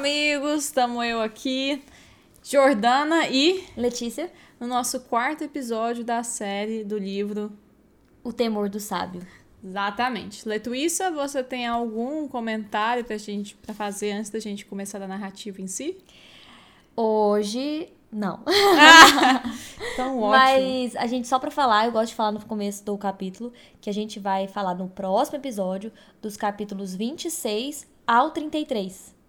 amigos! Estamos eu aqui, Jordana e Letícia, no nosso quarto episódio da série do livro O Temor do Sábio. Exatamente. Letuíssa, você tem algum comentário pra gente pra fazer antes da gente começar a narrativa em si? Hoje, não. Então, ótimo. Mas a gente, só pra falar, eu gosto de falar no começo do capítulo, que a gente vai falar no próximo episódio dos capítulos 26 ao 33.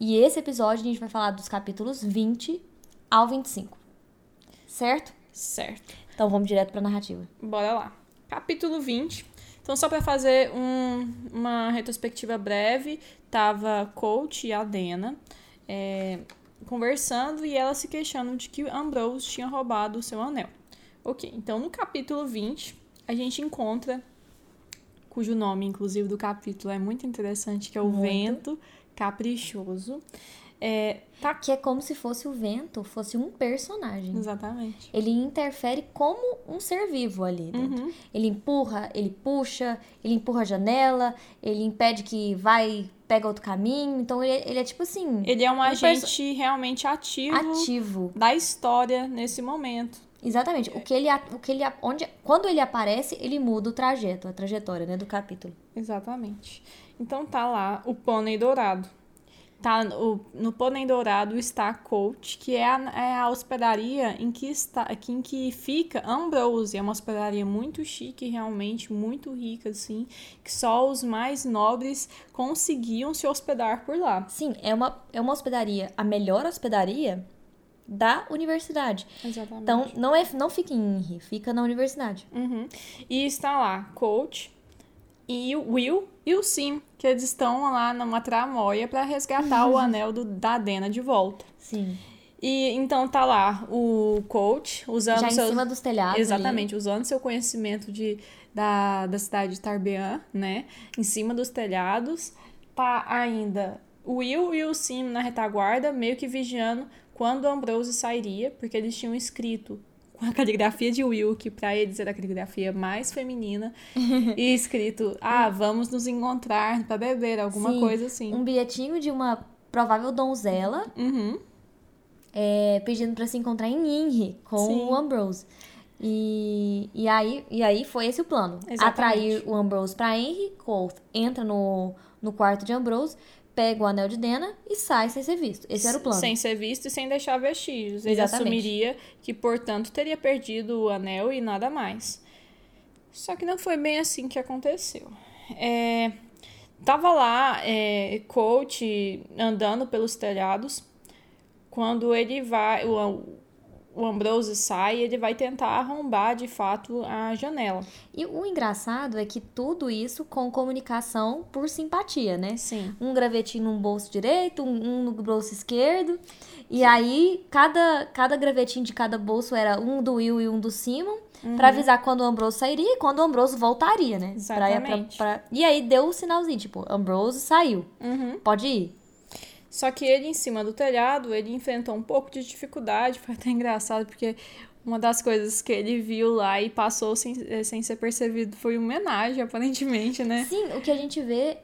E esse episódio a gente vai falar dos capítulos 20 ao 25. Certo? Certo. Então vamos direto pra narrativa. Bora lá. Capítulo 20. Então, só para fazer um- uma retrospectiva breve, tava Coach e a Dena é, conversando e ela se queixando de que Ambrose tinha roubado o seu anel. Ok, então no capítulo 20, a gente encontra, cujo nome, inclusive, do capítulo é muito interessante, que é o Muito. Vento Caprichoso. É, tá... Que é como se fosse o vento, fosse um personagem. Exatamente. Ele interfere como um ser vivo ali dentro. Uhum. Ele empurra, ele puxa, ele empurra a janela, ele impede que vai, pega outro caminho. Então ele, ele é tipo assim, Ele é um perso- agente realmente ativo, ativo. da história nesse momento. Exatamente. O que ele, o que ele, onde, quando ele aparece, ele muda o trajeto, a trajetória, né, do capítulo. Exatamente. Então tá lá o pônei dourado. Tá o, no pônei dourado está a Coach, que é a, é a hospedaria em que está, aqui em que fica Ambrose. É uma hospedaria muito chique, realmente muito rica assim, que só os mais nobres conseguiam se hospedar por lá. Sim, é uma, é uma hospedaria, a melhor hospedaria da universidade. Exatamente. Então, não, é, não fica em Inri, fica na universidade. Uhum. E está lá Coach e o Will e o Sim, que eles estão lá numa tramóia para resgatar o anel do, da Dena de volta. Sim. E então tá lá o coach usando Já em seu cima dos telhados. ali. exatamente usando seu conhecimento de, da, da cidade de Tarbean, né, em cima dos telhados, tá ainda o Will e o Sim na retaguarda, meio que vigiando quando o Ambrose sairia, porque eles tinham escrito a caligrafia de Will, que pra eles era a caligrafia mais feminina, e escrito: "Ah, vamos nos encontrar pra beber", alguma Sim, coisa assim. Um bilhetinho de uma provável donzela Uhum. é, pedindo pra se encontrar em Inri com Sim. o Ambrose. E, e, aí, e aí foi esse o plano. Exatamente. Atrair o Ambrose pra Henry, Colt entra no, no quarto de Ambrose, pega o anel de Dena e sai sem ser visto. Esse era o plano. Sem ser visto e sem deixar vestígios. Ele Exatamente. assumiria que, portanto, teria perdido o anel e nada mais. Só que não foi bem assim que aconteceu. É, tava lá, é, Coach andando pelos telhados. Quando ele vai, o, o Ambrose sai, ele vai tentar arrombar de fato a janela. E o engraçado é que tudo isso com comunicação por simpatia, né? Sim. um gravetinho no bolso direito, um, um no bolso esquerdo. E aí, cada, cada gravetinho de cada bolso era um do Will e um do Simon, pra avisar quando o Ambrose sairia e quando o Ambrose voltaria, né? Pra- Exatamente. pra- pra- E aí deu o sinalzinho, tipo, Ambrose saiu, Uhum. pode ir. Só que ele, em cima do telhado, ele enfrentou um pouco de dificuldade. Foi até engraçado, porque uma das coisas que ele viu lá e passou sem, eh, sem ser percebido foi uma homenagem, aparentemente, né? Sim, o que a gente vê.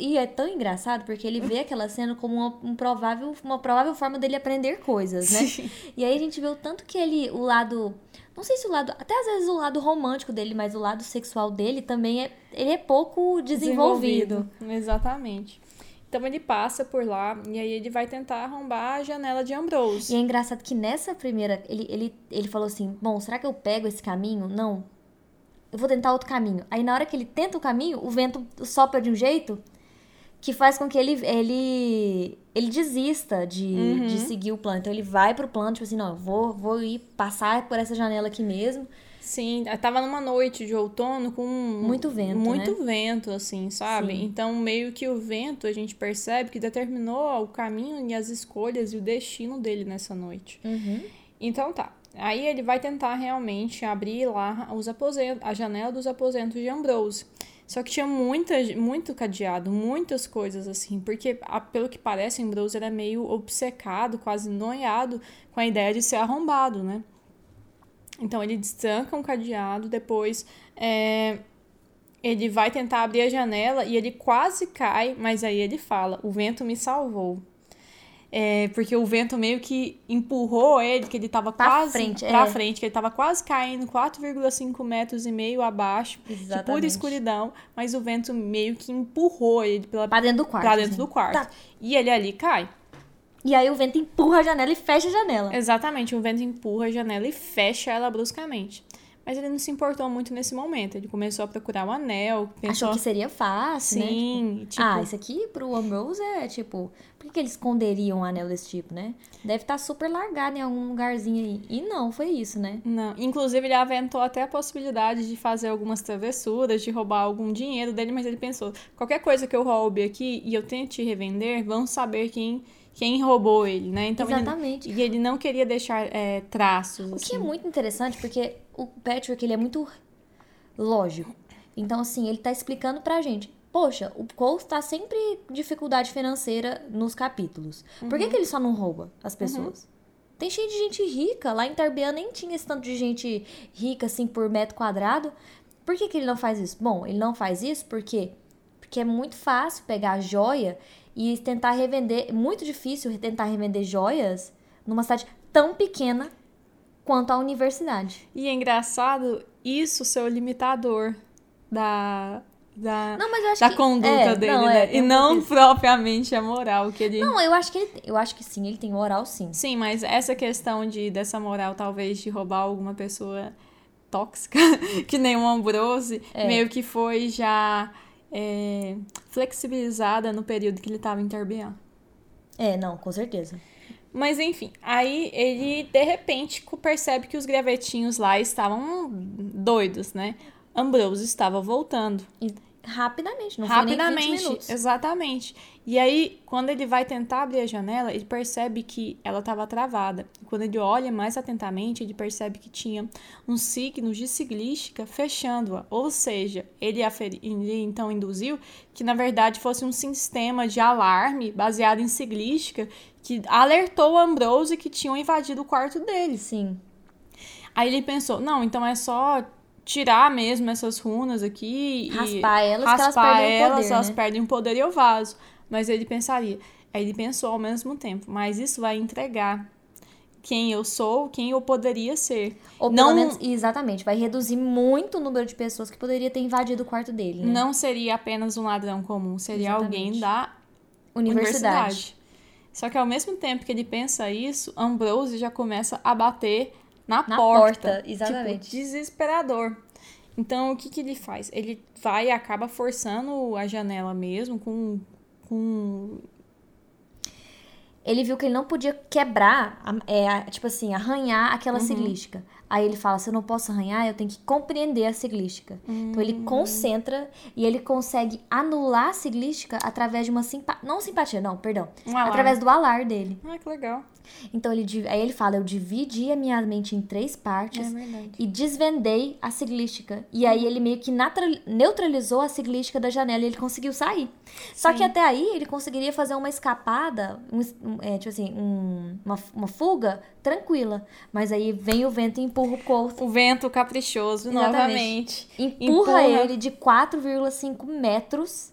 E é tão engraçado porque ele vê aquela cena como uma, um provável, uma provável forma dele aprender coisas, né? Sim. E aí a gente vê o tanto que ele, o lado. Não sei se o lado. Até às vezes o lado romântico dele, mas o lado sexual dele também é. Ele é pouco desenvolvido. Exatamente. Então ele passa por lá e aí ele vai tentar arrombar a janela de Ambrose. E é engraçado que nessa primeira. Ele, ele, ele falou assim: Bom, será que eu pego esse caminho? Não. Eu vou tentar outro caminho. Aí na hora que ele tenta o caminho, o vento sopra de um jeito que faz com que ele ele, ele desista de, Uhum. de seguir o plano. Então ele vai pro plano, tipo assim, não, eu vou, vou ir passar por essa janela aqui mesmo. Sim, tava numa noite de outono com Muito vento, muito vento, assim, sabe? Sim. Então, meio que o vento a gente percebe que determinou o caminho e as escolhas e o destino dele nessa noite. Uhum. Então tá. Aí ele vai tentar realmente abrir lá os aposentos, a janela dos aposentos de Ambrose. Só que tinha muita, muito cadeado, muitas coisas assim, porque a- pelo que parece, Ambrose era meio obcecado, quase noiado com a ideia de ser arrombado, né? Então ele destranca um cadeado, depois é, ele vai tentar abrir a janela e ele quase cai, mas aí ele fala: O vento me salvou. É, porque o vento meio que empurrou ele, que ele tava Pra quase frente, pra é. frente, que ele tava quase caindo 4,5 metros e meio abaixo, de pura escuridão, mas o vento meio que empurrou ele pela, Pra dentro do quarto. pra dentro do quarto. Tá. E ele ali cai. E aí o vento empurra a janela e fecha a janela. Exatamente, o vento empurra a janela e fecha ela bruscamente. Mas ele não se importou muito nesse momento. Ele começou a procurar o anel, pensou. Achou que seria fácil, né? Sim, tipo, Ah, isso aqui pro Ambrose é tipo. Por que, que eles esconderiam um anel desse tipo, né? Deve estar super largado em algum lugarzinho aí. E não, foi isso, né? Não, inclusive ele aventou até a possibilidade de fazer algumas travessuras, de roubar algum dinheiro dele, mas ele pensou, qualquer coisa que eu roube aqui e eu tente revender, vão saber quem, quem roubou ele, né? Então ele- Exatamente. e ele não queria deixar é, traços. O que é assim. muito interessante, porque o Patrick, ele é muito lógico. Então, assim, ele tá explicando pra gente. Poxa, o Cole tá sempre em dificuldade financeira nos capítulos. Por que, que ele só não rouba as pessoas? Tem cheio de gente rica. Lá em Tarbean nem tinha esse tanto de gente rica, assim, por metro quadrado. Por que, que ele não faz isso? Bom, ele não faz isso porque porque é muito fácil pegar a joia e tentar revender. Muito difícil tentar revender joias numa cidade tão pequena quanto a universidade. E é engraçado isso ser o limitador da, da, Não, da que conduta é, dele, não, né? é, e não isso. propriamente a moral que ele. Não, eu acho que ele, eu acho que sim, ele tem moral sim. Sim, mas essa questão de dessa moral, talvez, de roubar alguma pessoa tóxica, que nem o Ambrose, É. meio que foi já é, flexibilizada no período que ele estava em Tarbean. É, não, com certeza. Mas enfim, aí ele de repente percebe que os gravetinhos lá estavam doidos, né? Ambrose estava voltando. Rapidamente, não foi nem 20 Rapidamente, minutos. exatamente. E aí, quando ele vai tentar abrir a janela, ele percebe que ela estava travada. Quando ele olha mais atentamente, ele percebe que tinha uns signos de siglística fechando-a. Ou seja, ele, ele então induziu que na verdade fosse um sistema de alarme baseado em siglística que alertou o Ambrose que tinham invadido o quarto dele. Sim. Aí ele pensou, não, então é só tirar mesmo essas runas aqui Raspar e elas elas raspar o elas, poder, elas né? perdem o poder e eu vazo. Mas ele pensaria, aí ele pensou ao mesmo tempo, mas isso vai entregar quem eu sou, quem eu poderia ser. Ou não, menos, exatamente, vai reduzir muito o número de pessoas que poderia ter invadido o quarto dele, né? não seria apenas um ladrão comum, seria alguém Exatamente. da Universidade. universidade. Só que ao mesmo tempo que ele pensa isso, Ambrose já começa a bater na, Na porta. porta, exatamente. Tipo, desesperador. Então, o que, que ele faz? Ele vai e acaba forçando a janela mesmo com. com Ele viu que ele não podia quebrar, é, tipo assim, arranhar aquela Uhum. Aí ele fala: se eu não posso arranhar, eu tenho que compreender a siglística. Então Hum. ele concentra e ele consegue anular a siglística através de uma simpatia. Não simpatia, não, perdão. um. Através do alar dele. Ah, que legal. Então ele, aí ele fala: eu dividi a minha mente em três partes É e desvendei a siglística. E aí ele meio que neutralizou a siglística da janela e ele conseguiu sair. Só que até aí ele conseguiria fazer uma escapada, um, é, tipo assim, um- uma, uma fuga tranquila. Mas aí vem o vento e empurra o Cole. O vento caprichoso Exatamente. novamente. Empurra, Empurra. ele de 4,5 metros.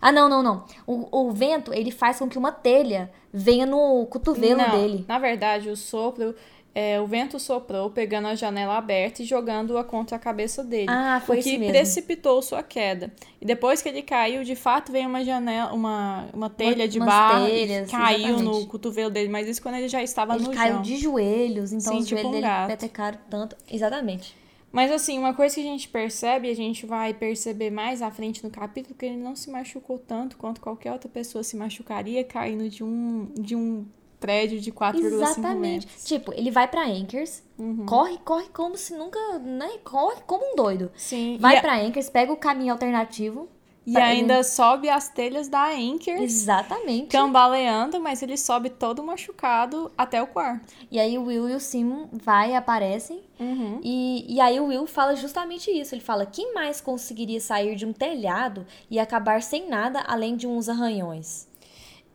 Ah, não, não, não. O, o vento, ele faz com que uma telha venha no cotovelo Não, dele. Na verdade, o sopro. É, o vento soprou, pegando a janela aberta e jogando-a contra a cabeça dele. Ah, foi o que mesmo. precipitou sua queda. E depois que ele caiu, de fato veio uma janela, uma, uma telha de umas barro telhas, caiu exatamente. no cotovelo dele, mas isso quando ele já estava Ele no caiu chão. de joelhos, então Sim, os tipo joelhos um dele petecaram tanto. Exatamente. Mas assim, uma coisa que a gente percebe, a gente vai perceber mais à frente no capítulo, que ele não se machucou tanto quanto qualquer outra pessoa se machucaria caindo de um, de um prédio de 4,5 Exatamente. metros. Tipo, ele vai pra Anchors, Uhum. corre, corre como se nunca, né? Corre como um doido. Sim. Vai e, pra Anchors, pega o caminho alternativo. e ainda sobe as telhas da Anchor, Exatamente. cambaleando, mas ele sobe todo machucado até o quarto. E aí o Will e o Simon vai e aparecem. Uhum. E, e aí o Will fala justamente isso. Ele fala: quem mais conseguiria sair de um telhado e acabar sem nada além de uns arranhões?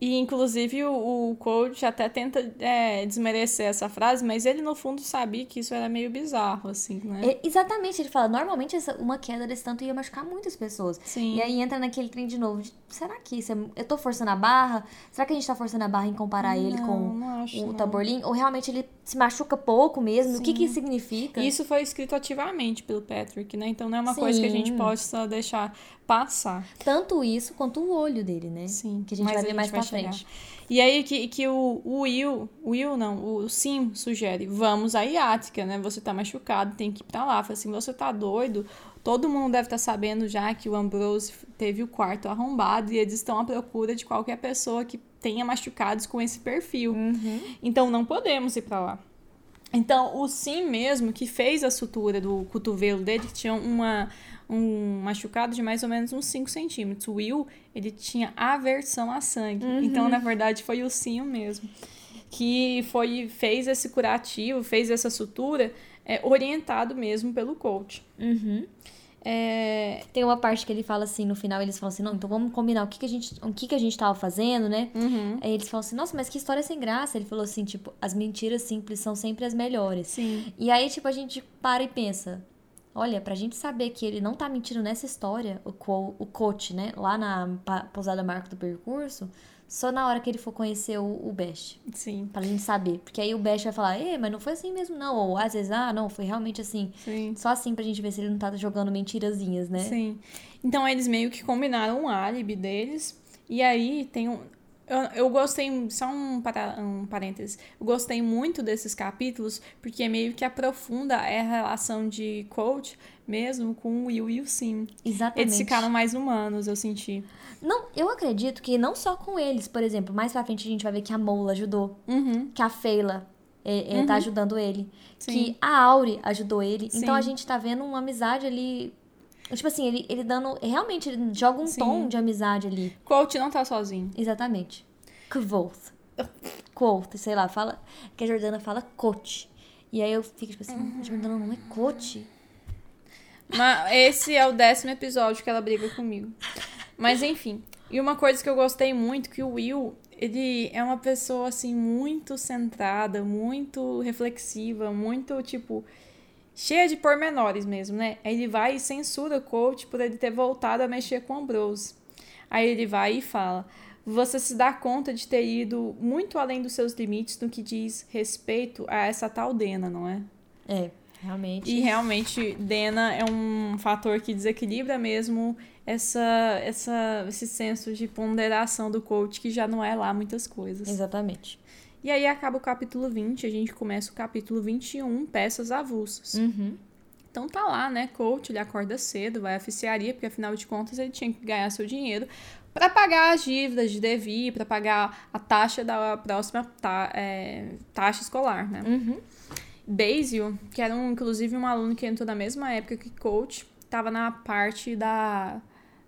E, inclusive, o, o coach até tenta é, desmerecer essa frase, mas ele, no fundo, sabia que isso era meio bizarro, assim, né? É, exatamente, ele fala, normalmente essa, uma queda desse tanto ia machucar muitas pessoas. Sim. E aí entra naquele trem de novo. de, será que isso é, eu tô forçando a barra? Será que a gente tá forçando a barra em comparar ele Não, com não acho, o. Taborlin? Ou realmente ele se machuca pouco mesmo? O que que isso significa? Isso foi escrito ativamente pelo Patrick, né? Então não é uma coisa que a gente Sim. possa deixar passar. Tanto isso quanto o olho dele, né? Sim. Que a gente vai ver mais pra chegar. frente. E aí que, que o, o Will, o Will não, o Sim sugere, vamos à Iática, né? Você tá machucado, tem que ir pra lá. Fala assim, você tá doido? Todo mundo deve estar sabendo já que o Ambrose teve o quarto arrombado e eles estão à procura de qualquer pessoa que tenha machucados com esse perfil. Então não podemos ir pra lá. Então, o Sim mesmo, que fez a sutura do cotovelo dele, tinha uma, um machucado de mais ou menos uns 5 centímetros. O Will, ele tinha aversão a sangue. Então, na verdade, foi o Sim mesmo. Que foi, fez esse curativo, fez essa sutura, é, orientado mesmo pelo coach. Uhum. É, Tem uma parte que ele fala assim, no final eles falam assim, não, então vamos combinar o que, que a gente, o que, que a gente tava fazendo, né? uhum, Aí eles falam assim, nossa, mas que história sem graça. Ele falou assim, tipo, as mentiras simples são sempre as melhores. sim. E aí, tipo, a gente para e pensa, olha, pra gente saber que ele não tá mentindo nessa história, o, co o coach, né, lá na pousada marca do percurso, só na hora que ele for conhecer o, o Bash. Sim, Pra gente saber. Porque aí o Bash vai falar, ei, mas não foi assim mesmo, não. Ou às vezes, ah, não, foi realmente assim. sim. Só assim pra gente ver se ele não tá jogando mentirazinhas, né? Sim. Então eles meio que combinaram um álibi deles. E aí tem um. Eu, eu gostei, só um, para, um parênteses, eu gostei muito desses capítulos, porque meio que aprofunda a relação de coach mesmo com o Will e o Sim. Exatamente. Eles ficaram mais humanos, eu senti. Não, eu acredito que não só com eles, por exemplo, mais pra frente a gente vai ver que a Mola ajudou, Uhum. que a Feila é, é, tá ajudando ele, Sim. que a Auri ajudou ele. Então a Sim. gente tá vendo uma amizade ali. Tipo assim, ele, ele dando. Realmente, ele joga um Sim. tom de amizade ali. Coach não tá sozinho. Exatamente. Quoth. Quoth, sei lá, fala. Que a Jordana fala coach. E aí eu fico tipo assim, Uhum. a Jordana não é coach. Mas esse é o décimo episódio que ela briga comigo. Mas enfim. E uma coisa que eu gostei muito, que o Will, ele é uma pessoa, assim, muito centrada, muito reflexiva, muito, tipo, cheia de pormenores mesmo, né? Aí ele vai e censura o coach por ele ter voltado a mexer com o Ambrose. Aí ele vai e fala: Você se dá conta de ter ido muito além dos seus limites no que diz respeito a essa tal Dena, não é? É, realmente. E realmente, Dena é um fator que desequilibra mesmo essa, essa, esse senso de ponderação do coach, que já não é lá muitas coisas. Exatamente. E aí acaba o capítulo 20, a gente começa o capítulo 21, peças avulsas. Uhum. Então tá lá, né? Coach, ele acorda cedo, vai à oficiaria, porque afinal de contas ele tinha que ganhar seu dinheiro para pagar as dívidas de Devi, para pagar a taxa da próxima ta- é, taxa escolar, né? Uhum. Basil, que era um, inclusive um aluno que entrou na mesma época que coach, tava na parte da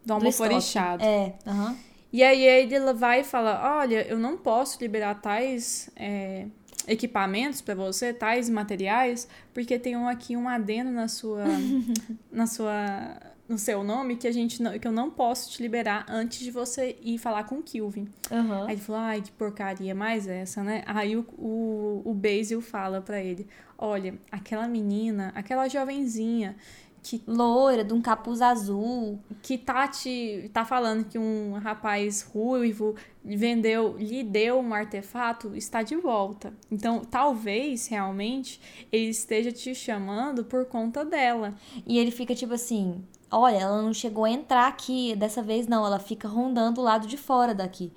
do Do almoforixado. É, aham. E aí ele vai e fala: Olha, eu não posso liberar tais é, equipamentos para você, tais materiais, porque tem um aqui um adeno na sua, na sua, no seu nome que a gente não, que eu não posso te liberar antes de você ir falar com o Kilvin. Aham. Aí ele falou, ai, que porcaria mais essa, né? Aí o, o, o Basil fala pra ele, olha, aquela menina, aquela jovenzinha que, Loira, de um capuz azul. que tá te, tá falando que um rapaz ruivo vendeu, lhe deu um artefato, está de volta. Então, talvez, realmente, ele esteja te chamando por conta dela. E ele fica tipo assim: olha, ela não chegou a entrar aqui. Dessa vez não, ela fica rondando o lado de fora daqui.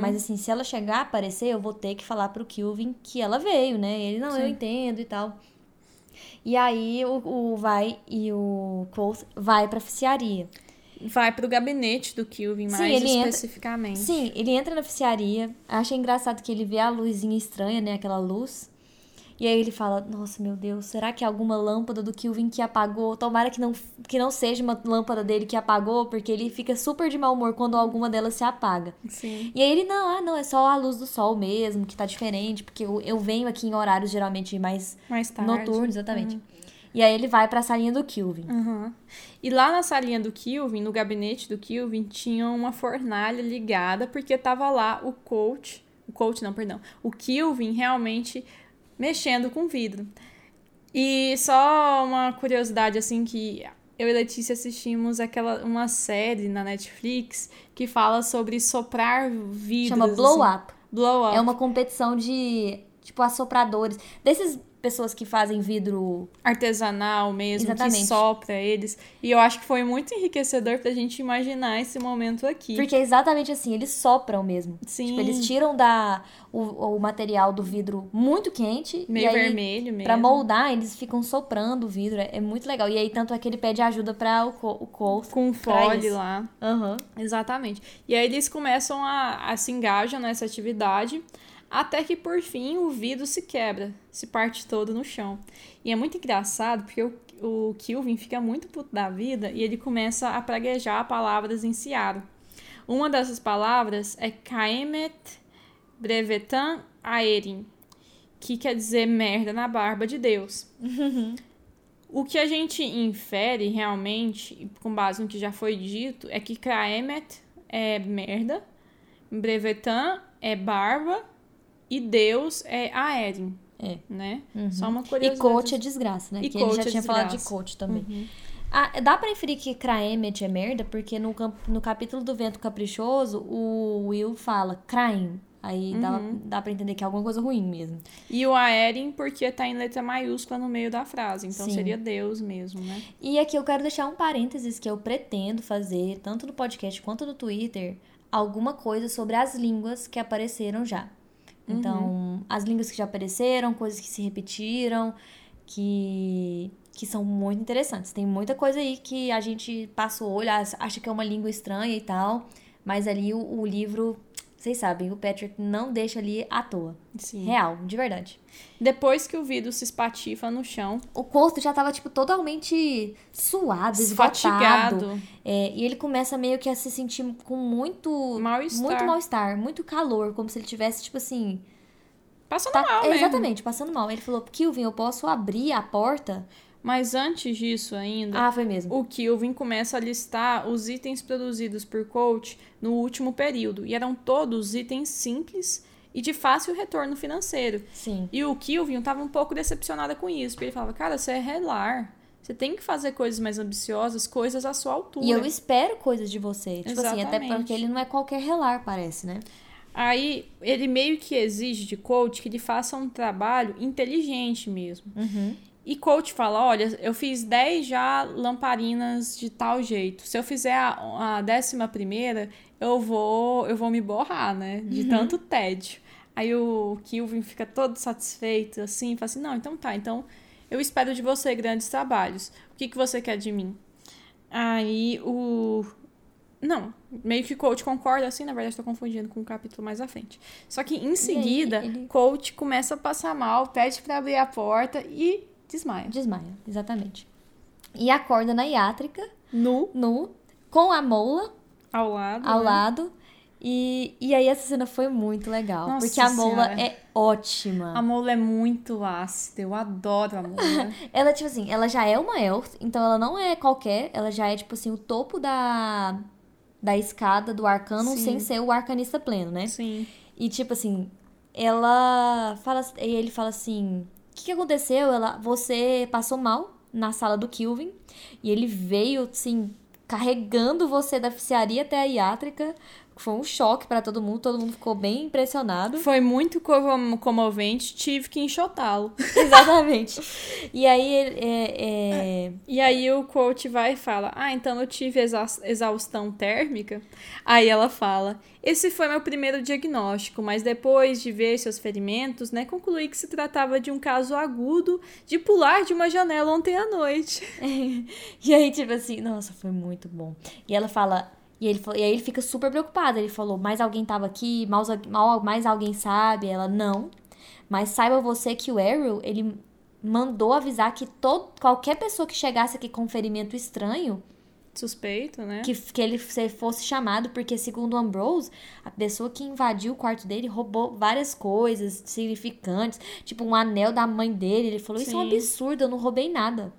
Mas assim, se ela chegar a aparecer, eu vou ter que falar pro Kilvin que ela veio, né? Ele, não, eu Sim. entendo e tal. E aí o, o Vai e o Quoth vai pra oficiaria. Vai pro gabinete do Kilvin, Sim, mais ele entra- especificamente. Sim, ele entra na oficiaria. Acha engraçado que ele vê a luzinha estranha, né? Aquela luz. E aí ele fala, nossa, meu Deus, será que é alguma lâmpada do Kilvin que apagou? Tomara que não, que não seja uma lâmpada dele que apagou, porque ele fica super de mau humor quando alguma delas se apaga. Sim. E aí ele, não, ah, não, é só a luz do sol mesmo, que tá diferente, porque eu, eu venho aqui em horários geralmente mais Mais tarde. noturnos, exatamente. E aí ele vai pra salinha do Kilvin. Uhum. E lá na salinha do Kilvin, no gabinete do Kilvin, tinha uma fornalha ligada, porque tava lá o coach. O coach, não, perdão. O Kilvin realmente mexendo com vidro. E só uma curiosidade, assim, que eu e Letícia assistimos aquela uma série na Netflix que fala sobre soprar vidros. Chama Blow assim. Up. Blow Up. É uma competição de, tipo, assopradores. Desses pessoas que fazem vidro. artesanal mesmo, que Exatamente. sopra eles. E eu acho que foi muito enriquecedor pra gente imaginar esse momento aqui. Porque é exatamente assim, eles sopram mesmo. Sim. Tipo, eles tiram da, o, o material do vidro muito quente. Meio e aí, vermelho mesmo. Pra moldar, eles ficam soprando o vidro. É, é muito legal. E aí, tanto é que ele pede ajuda pra o, o Cole. Com fole lá. Aham. Exatamente. E aí eles começam a, a se engajam nessa atividade, até que por fim o vidro se quebra, se parte todo no chão. E é muito engraçado porque o, o Kilvin fica muito puto da vida e ele começa a praguejar palavras em Ciaro. Uma dessas palavras é Kaemet Brevetan Aerin, que quer dizer merda na barba de Deus. O que a gente infere realmente, com base no que já foi dito, é que Kraemet é merda, Brevetan é barba e Deus é Aerin. É. Né? Só uma E curiosidade. coach é desgraça, né? E que ele já coach é tinha falado de coach também. Ah, dá pra inferir que Kraemet é merda, porque no, no capítulo do Vento Caprichoso, o Will fala Kraim. Aí dá, dá pra entender que é alguma coisa ruim mesmo. E o Aerin porque tá em letra maiúscula no meio da frase. Então Sim. seria Deus mesmo, né? E aqui eu quero deixar um parênteses que eu pretendo fazer, tanto no podcast quanto no Twitter, alguma coisa sobre as línguas que apareceram já. Então, as línguas que já apareceram, coisas que se repetiram, que, que são muito interessantes. Tem muita coisa aí que a gente passa o olho, acha que é uma língua estranha e tal, mas ali o, o livro, vocês sabem, o Patrick não deixa ali à toa. Sim. Real, de verdade. Depois que o vidro se espatifa no chão, O corpo já tava, tipo, totalmente suado, esgotado. É, e ele começa meio que a se sentir com muito Mal-estar. muito mal-estar, muito calor, como se ele tivesse, tipo assim. Passando tá- mal é, mesmo. exatamente, passando mal. Ele falou, Kilvin, eu posso abrir a porta? Mas antes disso ainda, Ah, foi mesmo. o Kilvin começa a listar os itens produzidos por Coach no último período. E eram todos itens simples e de fácil retorno financeiro. Sim. E o Kilvin estava um pouco decepcionada com isso. Porque ele falava, cara, você é relar. Você tem que fazer coisas mais ambiciosas, coisas à sua altura. E eu espero coisas de você. Tipo assim, até Exatamente. porque ele não é qualquer relar, parece, né? Aí ele meio que exige de coach que ele faça um trabalho inteligente mesmo. Uhum. E coach fala: olha, eu fiz 10 já lamparinas de tal jeito. Se eu fizer a, a décima primeira, eu vou, eu vou me borrar, né? De tanto tédio. Aí o Kilvin fica todo satisfeito, assim, fala assim: não, então tá, então eu espero de você grandes trabalhos. O que, que você quer de mim? Aí o. Não, meio que coach concorda, assim, na verdade, tô confundindo com o capítulo mais à frente. Só que em seguida, ele- coach começa a passar mal, pede pra abrir a porta e desmaia. Desmaia, exatamente. E acorda na iátrica, Nu, nu, com a mola ao lado. ao né? lado. E, e aí essa cena foi muito legal. Nossa porque a mola Senhora. é ótima. A mola é muito ácida, eu adoro a mola. Ela, tipo assim, ela já é uma elf, então ela não é qualquer, ela já é, tipo assim, o topo da, da escada do arcano Sim. sem ser o arcanista pleno, né? Sim. E, tipo assim, ela fala, e ele fala assim, que, que aconteceu? Ela, você passou mal na sala do Kilvin, e ele veio, assim, carregando você da oficiaria até a iátrica, foi um choque pra todo mundo, todo mundo ficou bem impressionado. Foi muito como- comovente, tive que enxotá-lo. Exatamente. E aí, ele- é, é, E aí o coach vai e fala: Ah, então eu tive exa- exaustão térmica. Aí ela fala: Esse foi meu primeiro diagnóstico, mas depois de ver seus ferimentos, né, concluí que se tratava de um caso agudo de pular de uma janela ontem à noite. E aí, tipo assim, nossa, foi muito bom. E ela fala. E, ele, e aí ele fica super preocupado. Ele falou, mais alguém tava aqui? Mais, al- mal- mais alguém sabe? Ela, não. Mas saiba você que o Ariel, ele mandou avisar que todo, qualquer pessoa que chegasse aqui com um ferimento estranho, Suspeito, né? que, que ele se- fosse chamado, porque segundo o Ambrose, a pessoa que invadiu o quarto dele roubou várias coisas significantes, tipo um anel da mãe dele. Ele falou, isso é um Sim. absurdo, eu não roubei nada.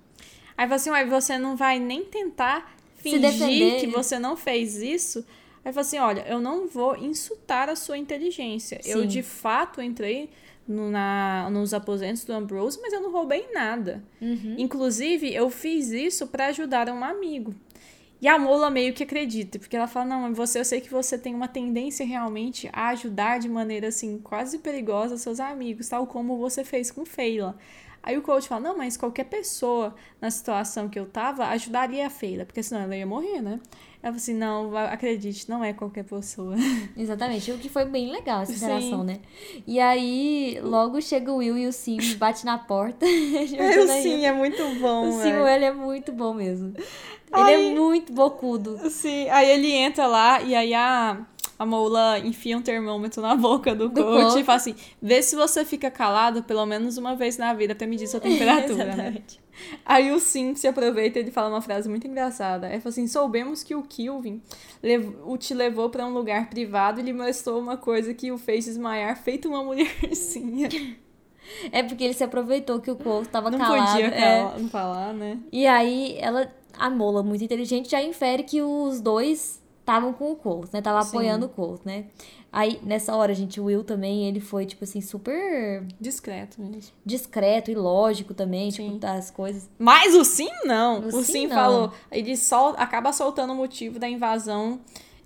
Aí fala assim, ué, você não vai nem tentar fingir que você não fez isso? Aí fala assim, olha, eu não vou insultar a sua inteligência. Eu, Sim. de fato, entrei no- na, nos aposentos do Ambrose, mas eu não roubei nada. Uhum. Inclusive, eu fiz isso pra ajudar um amigo. E a Mola meio que acredita, porque ela fala: Não, você, eu sei que você tem uma tendência realmente a ajudar de maneira assim, quase perigosa seus amigos, tal como você fez com Feila. Aí o coach fala: Não, mas qualquer pessoa na situação que eu tava ajudaria a Feila, porque senão ela ia morrer, né? Ela fala assim: Não, acredite, não é qualquer pessoa. Exatamente, o que foi bem legal essa Sim. interação, né? E aí, logo chega o Will e o Sim bate na porta. É, o sim, é muito bom. O Sim, velho. ele é muito bom mesmo. Ele Ai. é muito bocudo. Sim, aí ele entra lá e aí a, a Moula enfia um termômetro na boca do, Do coach coach. e fala assim: vê se você fica calado pelo menos uma vez na vida pra medir sua temperatura, né? Exatamente. Aí o Sim se aproveita e ele fala uma frase muito engraçada. Ele fala assim: soubemos que o Kilvin o te levou pra um lugar privado e lhe mostrou uma coisa que o fez desmaiar, feito uma mulherzinha. É porque ele se aproveitou que o Cole tava Não calado. podia é. não falar, né? E aí, ela, a Mola, muito inteligente, já infere que os dois estavam com o Colt, né? Tava Sim. apoiando o Colt, né? Aí, nessa hora, gente, o Will também, ele foi, tipo assim, super Discreto mesmo. discreto e lógico também, Sim. tipo, das coisas. Mas o Sim não. O O, Sim Sim, não. falou. Ele sol, acaba soltando o motivo da invasão.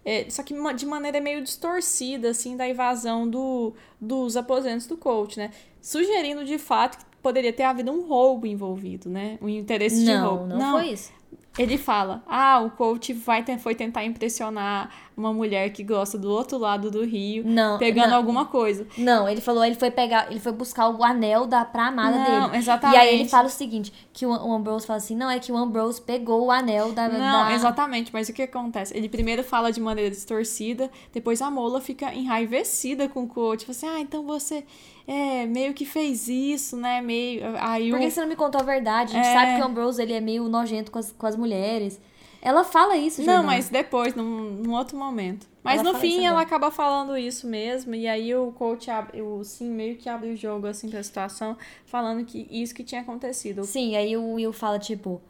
é, só que de maneira meio distorcida, assim, da invasão do, dos aposentos do coach, né? Sugerindo de fato que poderia ter havido um roubo envolvido, né? Um interesse de Não, roubo. não, foi isso. Ele fala: ah, o coach vai foi tentar impressionar uma mulher que gosta do outro lado do rio, Não, pegando não. alguma coisa. Não, ele falou, ele foi pegar, ele foi buscar o anel da pra amada Não, dele. exatamente. E aí ele fala o seguinte, que o, o Ambrose fala assim, não, é que o Ambrose pegou o anel da... Não, da... exatamente, mas o que acontece? Ele primeiro fala de maneira distorcida, depois a Mola fica enraivecida com o coach. Tipo assim, ah, então você é, meio que fez isso, né? Meio. Aí Por que você não me contou a verdade? A gente É. sabe que o Ambrose, ele é meio nojento com as, com as mulheres. Ela fala isso, Não, Jordana. mas depois, num, num outro momento. Mas Ela no fim ela acaba falando isso mesmo, e aí o coach abre, o sim meio que abre o jogo assim pra situação, falando que isso que tinha acontecido. Sim, aí o Will fala, tipo...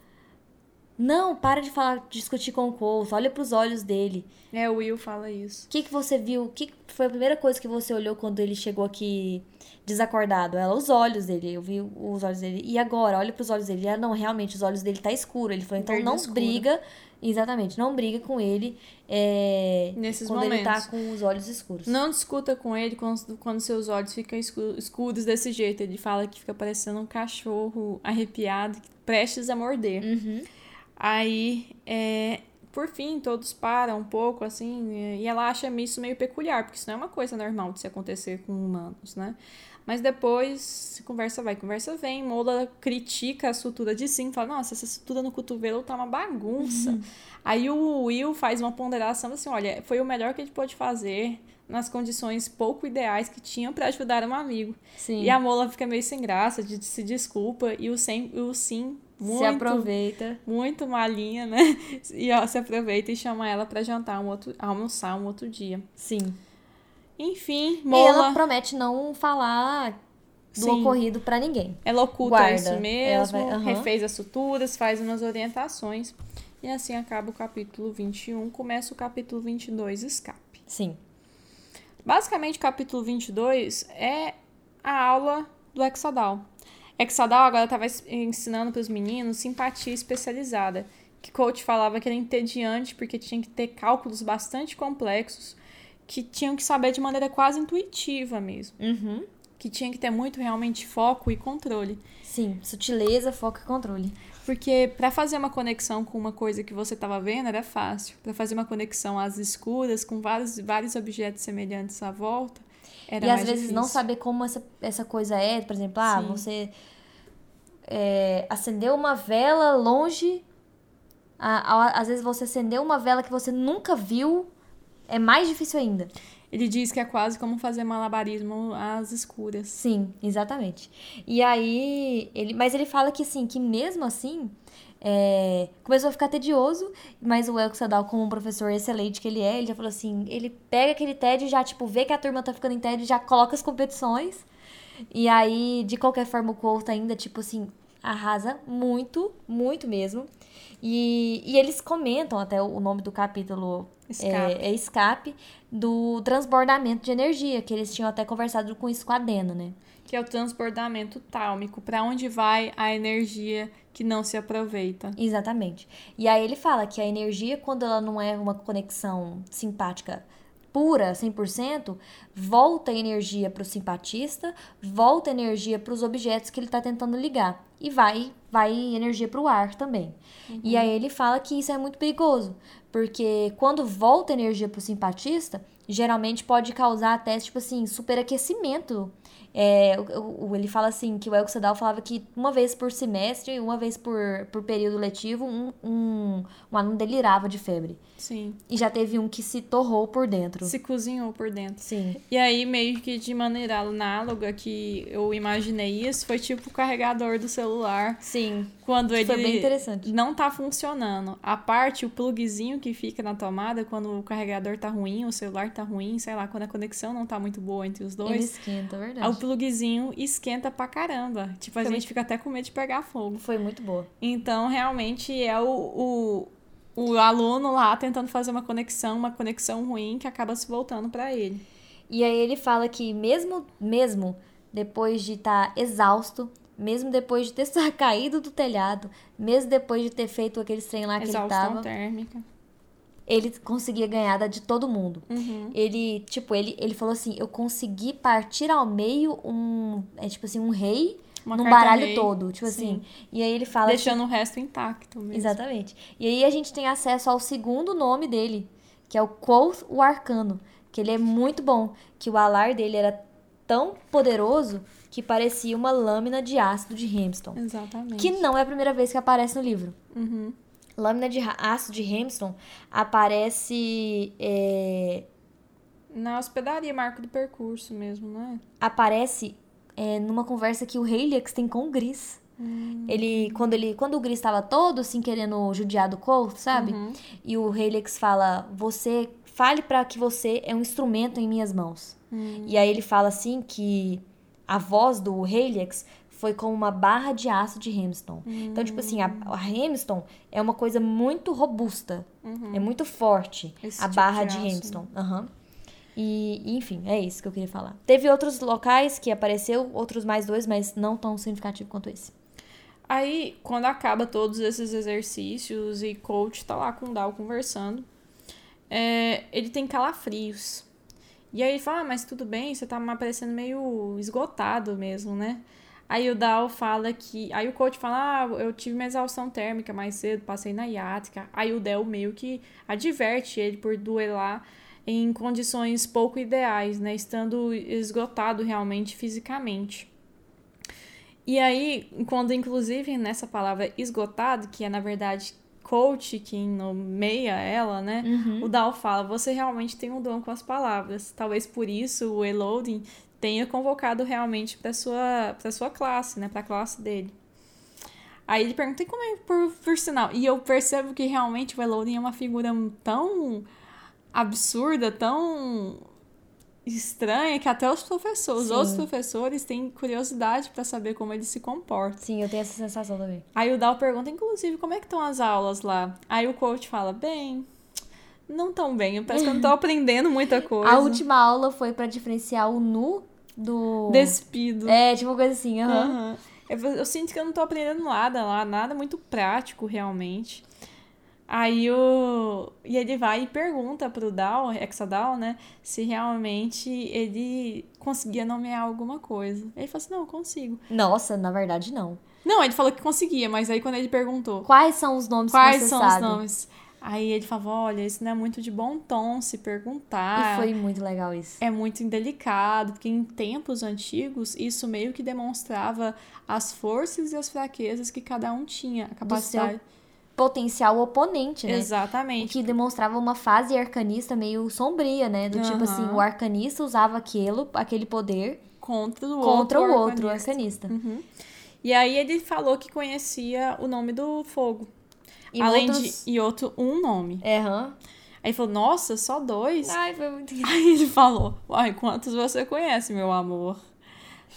Não, para de falar, discutir com o Colt. Olha pros olhos dele. É, o Will fala isso. O que, que você viu? O que foi a primeira coisa que você olhou quando ele chegou aqui desacordado? Ela, os olhos dele. Eu vi os olhos dele. E agora, olha pros olhos dele. Ela, não, realmente, os olhos dele tá escuro. Ele falou, então Verde não escuro. briga. Exatamente, não briga com ele é, Nesses quando ele tá momentos. com os olhos escuros. Não discuta com ele quando, quando seus olhos ficam escu- escuros desse jeito. Ele fala que fica parecendo um cachorro arrepiado, prestes a morder. Uhum. Aí, é, por fim, todos param um pouco, assim, e ela acha isso meio peculiar, porque isso não é uma coisa normal de se acontecer com humanos, né? Mas depois, conversa vai, conversa vem, Mola critica a sutura de sim, fala, nossa, essa sutura no cotovelo tá uma bagunça. Aí o Will faz uma ponderação assim, olha, foi o melhor que a gente pôde fazer nas condições pouco ideais que tinham pra ajudar um amigo. Sim. E a Mola fica meio sem graça, de, se desculpa, e o, sem, o sim, muito, Se aproveita. muito malinha, né? E ó, se aproveita e chama ela pra jantar um outro, almoçar um outro dia. Sim. Enfim, E ela Mola, promete não falar do Sim. ocorrido pra ninguém. ela oculta guarda. isso mesmo, vai- refez as suturas, faz umas orientações. E assim acaba o capítulo 21, começa o capítulo 22, escape. Sim. Basicamente, o capítulo 22 é a aula do Exadal. Exadal agora estava ensinando para os meninos simpatia especializada, que coach falava que era entediante porque tinha que ter cálculos bastante complexos, que tinham que saber de maneira quase intuitiva mesmo, Uhum. que tinha que ter muito realmente foco e controle. Sim. Sutileza, foco e controle. Porque para fazer uma conexão com uma coisa que você estava vendo era fácil. Para fazer uma conexão às escuras, com vários, vários objetos semelhantes à volta, era e às vezes não difícil. saber como essa, essa coisa é, por exemplo, ah, Sim. você é, acendeu uma vela longe. a- às vezes você acendeu uma vela que você nunca viu, é mais difícil ainda. Ele diz que é quase como fazer malabarismo às escuras. Sim, exatamente. E aí, ele, mas ele fala que assim, que mesmo assim, é, começou a ficar tedioso, mas o Elko Sadal, como um professor excelente que ele é, ele já falou assim, ele pega aquele tédio e já, tipo, vê que a turma tá ficando em tédio já coloca as competições. E aí, de qualquer forma, o Colt ainda, tipo assim, arrasa muito, muito mesmo. E, e eles comentam até o nome do capítulo Escape. É, é escape do transbordamento de energia, que eles tinham até conversado com isso com a Dena, né? Que é o transbordamento tálmico, para onde vai a energia que não se aproveita. Exatamente. E aí ele fala que a energia, quando ela não é uma conexão simpática pura, 100%, volta energia para o simpatista, volta energia para os objetos que ele está tentando ligar e vai vai energia para o ar também. Uhum. E aí ele fala que isso é muito perigoso, porque quando volta energia para o simpatista, geralmente pode causar até tipo assim superaquecimento é, o, o, ele fala assim, que o Elko Sedal falava que uma vez por semestre, uma vez por, por período letivo, um, um, um aluno delirava de febre. Sim. E já teve um que se torrou por dentro. Se cozinhou por dentro. Sim. E aí, meio que de maneira análoga que eu imaginei isso, foi tipo o carregador do celular. Sim. Quando ele não tá funcionando. A parte, o plugzinho que fica na tomada, quando o carregador tá ruim, o celular tá ruim, sei lá, quando a conexão não tá muito boa entre os dois. Ele esquenta, é verdade. O plugzinho esquenta pra caramba. Tipo, a foi gente muito... fica até com medo de pegar fogo. Foi muito boa. Então, realmente, é o, o o aluno lá tentando fazer uma conexão, uma conexão ruim que acaba se voltando para ele. E aí ele fala que mesmo mesmo depois de estar tá exausto, mesmo depois de ter caído do telhado, mesmo depois de ter feito aquele trem lá que Exaustão ele tava, térmica. ele conseguia ganhar de todo mundo. Uhum. Ele, tipo, ele, ele falou assim, eu consegui partir ao meio um, é tipo assim, um rei uma num baralho rei. todo. Tipo Sim. assim. E aí ele fala. Deixando que... o resto intacto mesmo. Exatamente. E aí a gente tem acesso ao segundo nome dele, que é o Quoth o Arcano. Que ele é muito bom. Que o alar dele era tão poderoso que parecia uma lâmina de ácido de Hamilton. Exatamente. Que não é a primeira vez que aparece no livro. Uhum. Lâmina de ácido de Hamilton aparece. É... Na hospedaria Marco do Percurso mesmo, né? Aparece é, numa conversa que o Helix tem com o Gris. Hum. Ele, quando ele, quando o Gris estava todo assim querendo judiar do Colt, sabe? Uhum. E o Helix fala: "Você fale para que você é um instrumento em minhas mãos". Hum. E aí ele fala assim que a voz do Helix foi como uma barra de aço de Hamilton. Hum. Então, tipo assim, a, a Hamilton é uma coisa muito robusta, uhum. é muito forte Esse a tipo barra de de, Hamilton. Uhum. E, enfim, é isso que eu queria falar. Teve outros locais que apareceu, outros mais dois, mas não tão significativo quanto esse. Aí, quando acaba todos esses exercícios e coach tá lá com o Dal conversando, é, ele tem calafrios. E aí ele fala, ah, mas tudo bem, você tá me parecendo meio esgotado mesmo, né? Aí o Dal fala que. Aí o coach fala: Ah, eu tive uma exaustão térmica mais cedo, passei na iática. Aí o Del meio que adverte ele por duelar em condições pouco ideais, né? Estando esgotado realmente fisicamente. E aí, quando inclusive nessa palavra esgotado, que é na verdade coach que nomeia ela, né? Uhum. O Dal fala: você realmente tem um dom com as palavras. Talvez por isso o Eloding tenha convocado realmente para sua para sua classe, né? Para a classe dele. Aí ele pergunta: e como é por, por sinal? E eu percebo que realmente o Eloding é uma figura tão absurda, tão estranha que até os professores, os outros professores têm curiosidade para saber como ele se comporta. Sim, eu tenho essa sensação também. Aí o Dal pergunta, inclusive, como é que estão as aulas lá? Aí o coach fala, bem, não tão bem, parece que eu não tô aprendendo muita coisa. A última aula foi para diferenciar o nu do... Despido. É, tipo uma coisa assim, aham. Uhum. Uhum. Eu, eu, sinto que eu não tô aprendendo nada lá, nada muito prático, realmente. Aí o. E ele vai e pergunta pro Dal, Exadal, né? Se realmente ele conseguia nomear alguma coisa. Ele falou assim: não, eu consigo. Nossa, na verdade, não. Não, ele falou que conseguia, mas aí quando ele perguntou. Quais são os nomes Quais que você são sabe? os nomes? Aí ele falava: olha, isso não é muito de bom tom se perguntar. E foi muito legal isso. É muito indelicado, porque em tempos antigos isso meio que demonstrava as forças e as fraquezas que cada um tinha, a capacidade potencial oponente, né? Exatamente. O que demonstrava uma fase arcanista meio sombria, né? Do uhum. tipo assim, o arcanista usava aquilo, aquele poder contra o contra outro o outro arcanista. Uhum. E aí ele falou que conhecia o nome do fogo. E além outros... de e outro um nome. É, uhum. Aí ele falou: "Nossa, só dois?" Ai, foi muito Aí ele falou: "Uai, quantos você conhece, meu amor?"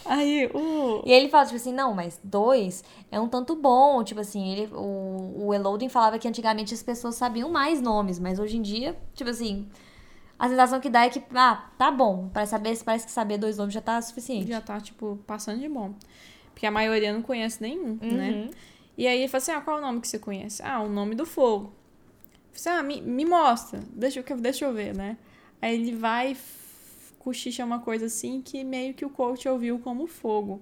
Aí o. E ele fala, tipo assim, não, mas dois é um tanto bom. Tipo assim, ele, o, o Elodin falava que antigamente as pessoas sabiam mais nomes, mas hoje em dia, tipo assim, a sensação que dá é que, ah, tá bom. Para saber, parece que saber dois nomes já tá suficiente. Já tá, tipo, passando de bom. Porque a maioria não conhece nenhum, Uhum. né? E aí ele fala assim: ah, qual é o nome que você conhece? Ah, o nome do fogo. Eu falei, ah, me, me mostra. Deixa, eu- deixa eu ver, né? Aí ele vai, cochicha uma coisa assim que meio que o coach ouviu como fogo.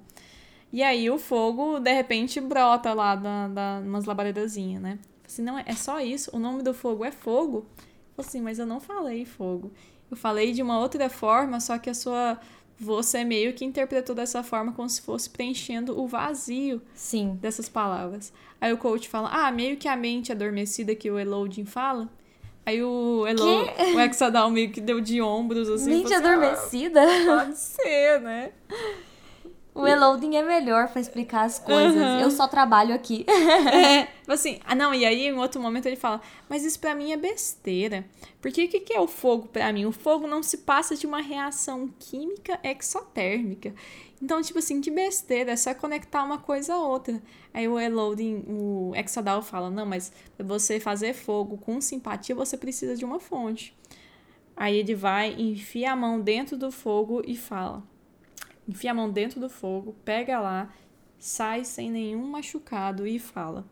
E aí o fogo, de repente, brota lá da, da, umas labaredazinhas, né? Assim, não, é só isso? O nome do fogo é fogo? Eu assim, mas eu não falei fogo. Eu falei de uma outra forma, só que a sua... Você meio que interpretou dessa forma como se fosse preenchendo o vazio Sim. dessas palavras. Aí o coach fala, ah, meio que a mente adormecida que o Elodin fala. Aí o Elo, o Exadal meio que deu de ombros, assim. Mente assim, adormecida. "Ah, pode ser, né? O Elodin é melhor pra explicar as coisas. Uhum. Eu só trabalho aqui. É, assim, ah não, e aí em outro momento ele fala, mas isso pra mim é besteira. Porque o que, que é o fogo pra mim? O fogo não se passa de uma reação química exotérmica. Então, tipo assim, que besteira, é só conectar uma coisa a outra. Aí o Elodin, o Exadal fala, não, mas pra você fazer fogo com simpatia, você precisa de uma fonte. Aí ele vai, enfia a mão dentro do fogo e fala. Enfia a mão dentro do fogo, pega lá, sai sem nenhum machucado e fala.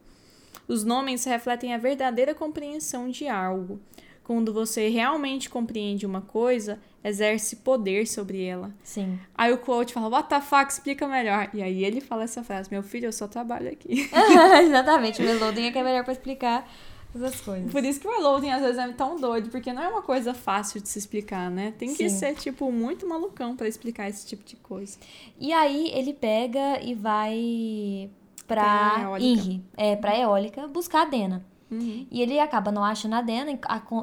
Os nomes refletem a verdadeira compreensão de algo. Quando você realmente compreende uma coisa, exerce poder sobre ela. Sim. Aí o coach fala, what the fuck, explica melhor. E aí ele fala essa frase, meu filho, eu só trabalho aqui. Exatamente. O Elodin é que é melhor pra explicar essas coisas. Por isso que o Elodin às vezes é tão doido, porque não é uma coisa fácil de se explicar, né? Tem que Sim. ser, tipo, muito malucão pra explicar esse tipo de coisa. E aí ele pega e vai Pra. Inri, é, pra eólica, buscar a Dena. Uhum. E ele acaba não achando a Dena,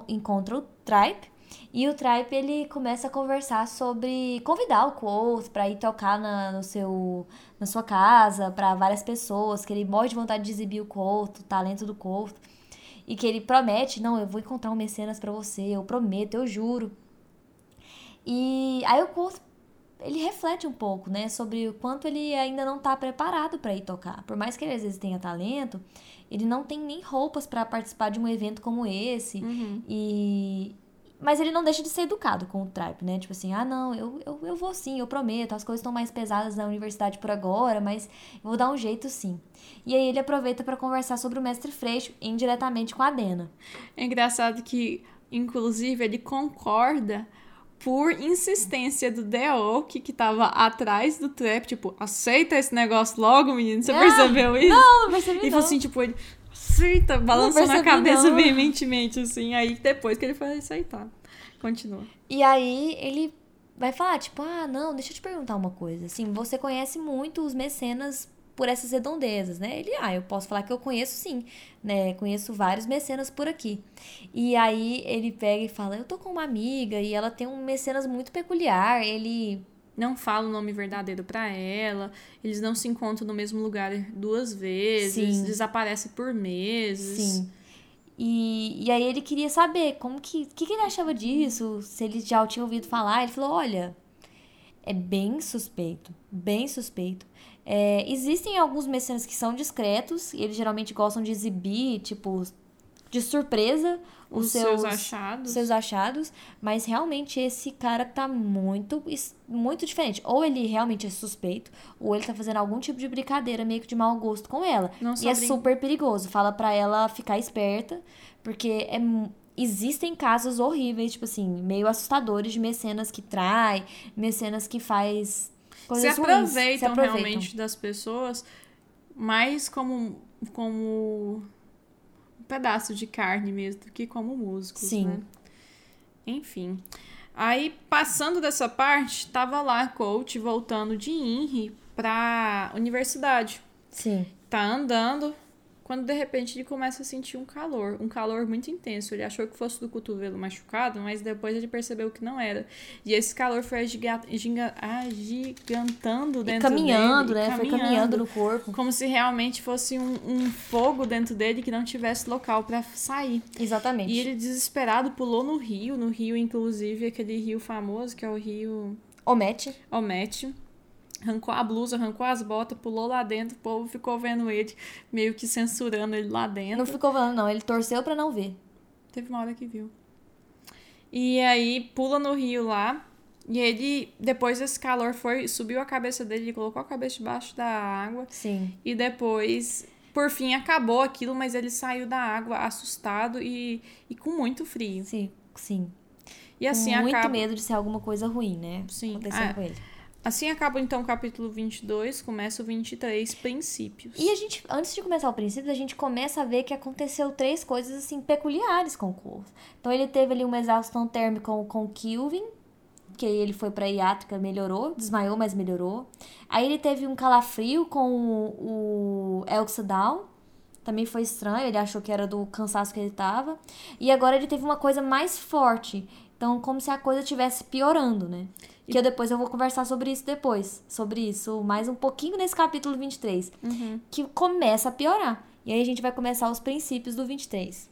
encontra o Tripe. E o Tripe, ele começa a conversar sobre convidar o Quoth pra ir tocar na, no seu, na sua casa pra várias pessoas, que ele morre de vontade de exibir o Quoth, o talento do Quoth. E que ele promete, não, eu vou encontrar um mecenas pra você, eu prometo, eu juro. E aí o Quoth, ele reflete um pouco, né, sobre o quanto ele ainda não tá preparado pra ir tocar. Por mais que ele às vezes tenha talento, ele não tem nem roupas pra participar de um evento como esse. Uhum. E. Mas ele não deixa de ser educado com o Tripe, né? Tipo assim, ah, não, eu, eu, eu vou sim, eu prometo. As coisas estão mais pesadas na universidade por agora, mas vou dar um jeito sim. E aí ele aproveita pra conversar sobre o mestre Freixo indiretamente com a Dena. É engraçado que, inclusive, ele concorda por insistência do Deok, que tava atrás do trap, tipo, aceita esse negócio logo, menino. Você Ah, percebeu isso? Não, não percebi E falou assim, tipo, ele aceita, balançou na cabeça veementemente, assim. Aí depois que ele foi aceitar. Continua. E aí ele vai falar, tipo, ah, não, deixa eu te perguntar uma coisa. Assim, você conhece muito os mecenas por essas redondezas, né? Ele, ah, eu posso falar que eu conheço sim, né? Conheço vários mecenas por aqui. E aí ele pega e fala, eu tô com uma amiga e ela tem um mecenas muito peculiar. Ele Não fala o nome verdadeiro pra ela. Eles não se encontram no mesmo lugar duas vezes. Sim. Desaparece por meses. Sim. E, e aí ele queria saber como que, que, que ele achava disso, se ele já tinha ouvido falar. Ele falou, olha, é bem suspeito, bem suspeito. É, existem alguns mecenas que são discretos, e eles geralmente gostam de exibir, tipo, de surpresa os, Os seus, seus achados. seus achados, mas realmente esse cara tá muito, muito diferente. Ou ele realmente é suspeito, ou ele tá fazendo algum tipo de brincadeira meio que de mau gosto com ela. Não e é super perigoso. Fala pra ela ficar esperta, porque é, existem casos horríveis, tipo assim, meio assustadores de mecenas que trai, mecenas que faz coisas se ruins. aproveitam, Se aproveitam. realmente das pessoas mais como, como pedaço de carne mesmo do que como músicos, Sim. né? Enfim. Aí, passando dessa parte, tava lá coach voltando de INRI pra universidade. Sim. Tá andando, quando de repente ele começa a sentir um calor, um calor muito intenso. Ele achou que fosse do cotovelo machucado, mas depois ele percebeu que não era. E esse calor foi agigantando E dentro caminhando, dele, né? Foi caminhando no corpo. como se realmente fosse um, um fogo dentro dele que não tivesse local pra sair. Exatamente. E ele desesperado pulou no rio, no rio inclusive aquele rio famoso que é o rio Omete. Omete. Arrancou a blusa, arrancou as botas, pulou lá dentro, o povo ficou vendo ele, meio que censurando ele lá dentro. Não ficou vendo, não. Ele torceu pra não ver. Teve uma hora que viu. E aí pula no rio lá. E ele, depois desse calor, foi, subiu a cabeça dele, ele colocou a cabeça debaixo da água. Sim. E depois, por fim, acabou aquilo, mas ele saiu da água assustado e, e com muito frio. Sim, sim. E assim Com muito acaba. medo de ser alguma coisa ruim, né? Sim, Acontecendo é. com ele. Assim acaba então o capítulo 22, começa o 23, princípios. E a gente, antes de começar o princípio, a gente começa a ver que aconteceu três coisas assim peculiares com o Quoth. Então ele teve ali uma exaustão térmica com, com o Kilvin, que ele foi pra Iátrica, melhorou, desmaiou, mas melhorou. Aí ele teve um calafrio com o, o também foi estranho, ele achou que era do cansaço que ele tava. E agora ele teve uma coisa mais forte. Então, como se a coisa estivesse piorando, né? Que eu depois eu vou conversar sobre isso depois. Sobre isso mais um pouquinho nesse capítulo 23. Que começa a piorar. E aí a gente vai começar os princípios do 23.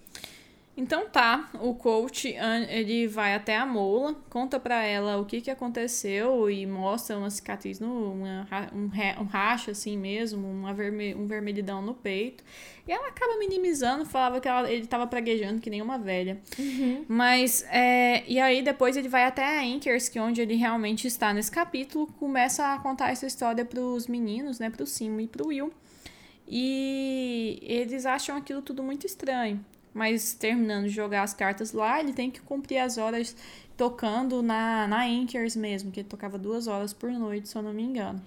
Então tá, o coach ele vai até a mola, conta pra ela o que que aconteceu e mostra uma cicatriz no uma, um, re- um racha assim mesmo, uma verme, um vermelhidão no peito. E ela acaba minimizando, falava que ela- ele tava praguejando que nem uma velha. Mas é, e aí depois ele vai até a Inkers, que é onde ele realmente está nesse capítulo, começa a contar essa história pros meninos, né, pro Simo e pro Will. E eles acham aquilo tudo muito estranho. Mas terminando de jogar as cartas lá, ele tem que cumprir as horas tocando na, na Inkers mesmo, que ele tocava duas horas por noite, se eu não me engano.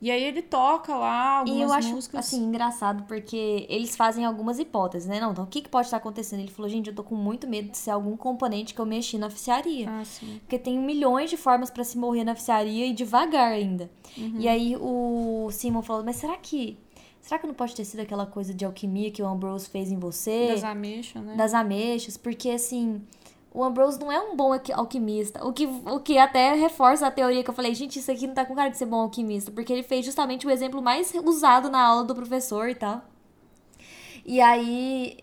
E aí ele toca lá algumas E eu acho, músicas. assim, engraçado, porque eles fazem algumas hipóteses, né? Não, então o que, que pode estar acontecendo? Ele falou, gente, eu tô com muito medo de ser algum componente que eu mexi na oficiaria. Ah, sim. Porque tem milhões de formas pra se morrer na oficiaria e devagar ainda. Uhum. E aí o Simon falou, mas será que. Será que não pode ter sido aquela coisa de alquimia que o Ambrose fez em você? Das ameixas, né? das ameixas, porque assim, o Ambrose não é um bom alqui- alquimista. O que, o que até reforça a teoria que eu falei, gente, isso aqui não tá com cara de ser bom alquimista, porque ele fez justamente o exemplo mais usado na aula do professor e tal. E aí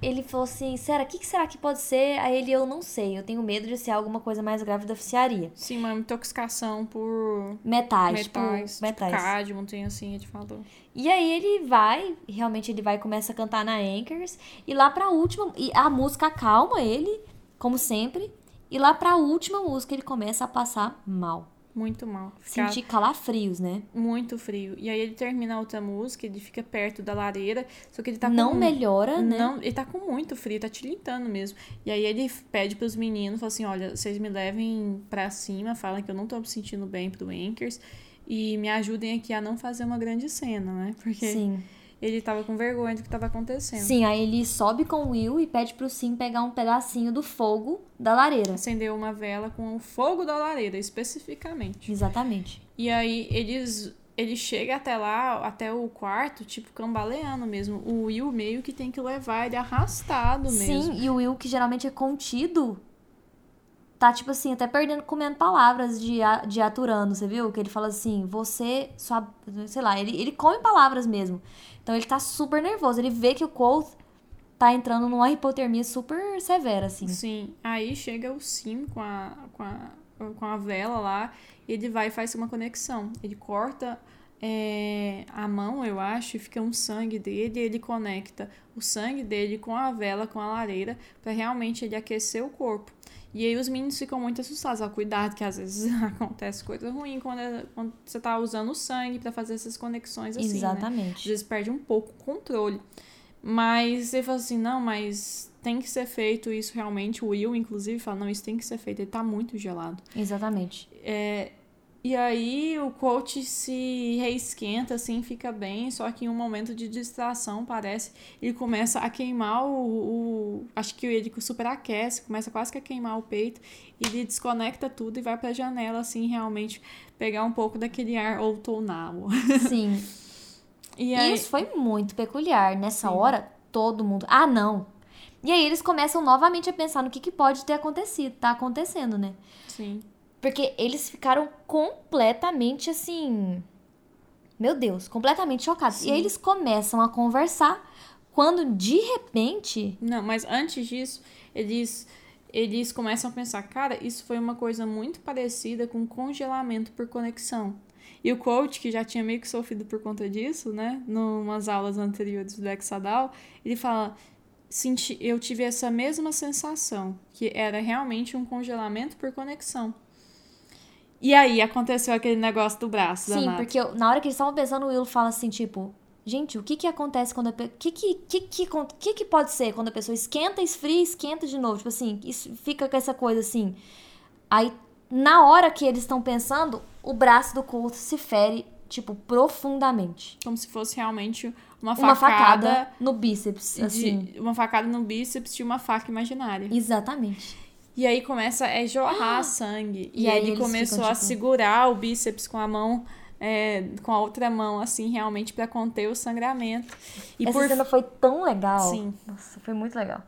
ele falou assim: será, o que, que será que pode ser? Aí ele, eu não sei, eu tenho medo de ser alguma coisa mais grave da oficiaria. Sim, uma intoxicação por Metais, metais, tipo, metais. tipo cádmio, tem assim, ele falou. E aí ele vai, realmente ele vai e começa a cantar na Anchors. E lá pra última, e a música acalma ele, como sempre. E lá pra última música ele começa a passar mal. Muito mal. Sentir calafrios, né? muito frio. E aí ele termina a outra música, ele fica perto da lareira, só que ele tá não com... melhora, né? Não, ele tá com muito frio, tá tilintando mesmo. E aí ele pede pros meninos, fala assim, olha, vocês me levem pra cima, falam que eu não tô me sentindo bem pro Anchors e me ajudem aqui a não fazer uma grande cena, né? Porque Sim. Ele tava com vergonha do que tava acontecendo. Sim, aí ele sobe com o Will e pede pro Sim pegar um pedacinho do fogo da lareira. Acendeu uma vela com o fogo da lareira, especificamente. Exatamente. E aí eles ele chega até lá, até o quarto, tipo, cambaleando mesmo. O Will meio que tem que levar ele arrastado mesmo. Sim, e o Will, que geralmente é contido, tá, tipo assim, até perdendo, comendo palavras de, de aturando, você viu? Que ele fala assim, você, sua, sei lá, ele, ele come palavras mesmo. Então ele tá super nervoso. Ele vê que o Colt tá entrando numa hipotermia super severa, assim. Sim. Aí chega o Sim com a, com a, com a vela lá, e ele vai e faz uma conexão. Ele corta é, a mão, eu acho, e fica um sangue dele, e ele conecta o sangue dele com a vela, com a lareira, para realmente ele aquecer o corpo. E aí os meninos ficam muito assustados. Ó, cuidado, que às vezes acontece coisa ruim quando, é- quando você tá usando o sangue para fazer essas conexões assim, né? Às Exatamente. vezes perde um pouco o controle. Mas ele fala assim, não, mas tem que ser feito isso realmente. O Will, inclusive, fala, não, isso tem que ser feito. Ele tá muito gelado. Exatamente. É, e aí o coach se reesquenta, assim, fica bem. Só que em um momento de distração, parece, ele começa a queimar o... o- acho que ele superaquece, começa quase que a queimar o peito. E ele desconecta tudo e vai pra janela, assim, realmente pegar um pouco daquele ar outonal. Sim. E aí... isso foi muito peculiar. Nessa hora, todo mundo. Ah, não! E aí eles começam novamente a pensar no que, que pode ter acontecido, tá acontecendo, né? Sim. Porque eles ficaram completamente assim. Meu Deus, completamente chocados. E aí eles começam a conversar quando de repente. Não, mas antes disso, eles eles começam a pensar, cara, isso foi uma coisa muito parecida com congelamento por conexão. E o coach, que já tinha meio que sofrido por conta disso, né? Numas aulas anteriores do Hexadal, ele fala: senti, eu tive essa mesma sensação, que era realmente um congelamento por conexão. E aí aconteceu aquele negócio do braço Sim, danado. porque eu- na hora que eles estavam pensando, o Will fala assim, tipo... Gente, o que que acontece quando a pessoa... O que que, que, que, que que pode ser quando a pessoa esquenta, esfria, esquenta de novo? Tipo assim, isso fica com essa coisa assim. Aí, na hora que eles estão pensando, o braço do Colt se fere, tipo, profundamente. Como se fosse realmente uma Uma facada, facada no bíceps, de- assim. uma facada no bíceps de uma faca imaginária. Exatamente. E aí começa a jorrar sangue. E, E aí ele começou ficam, a tipo- segurar o bíceps com a mão, é, com a outra mão, assim, realmente pra conter o sangramento. E Essa por cena foi tão legal. Sim. Nossa, foi muito legal.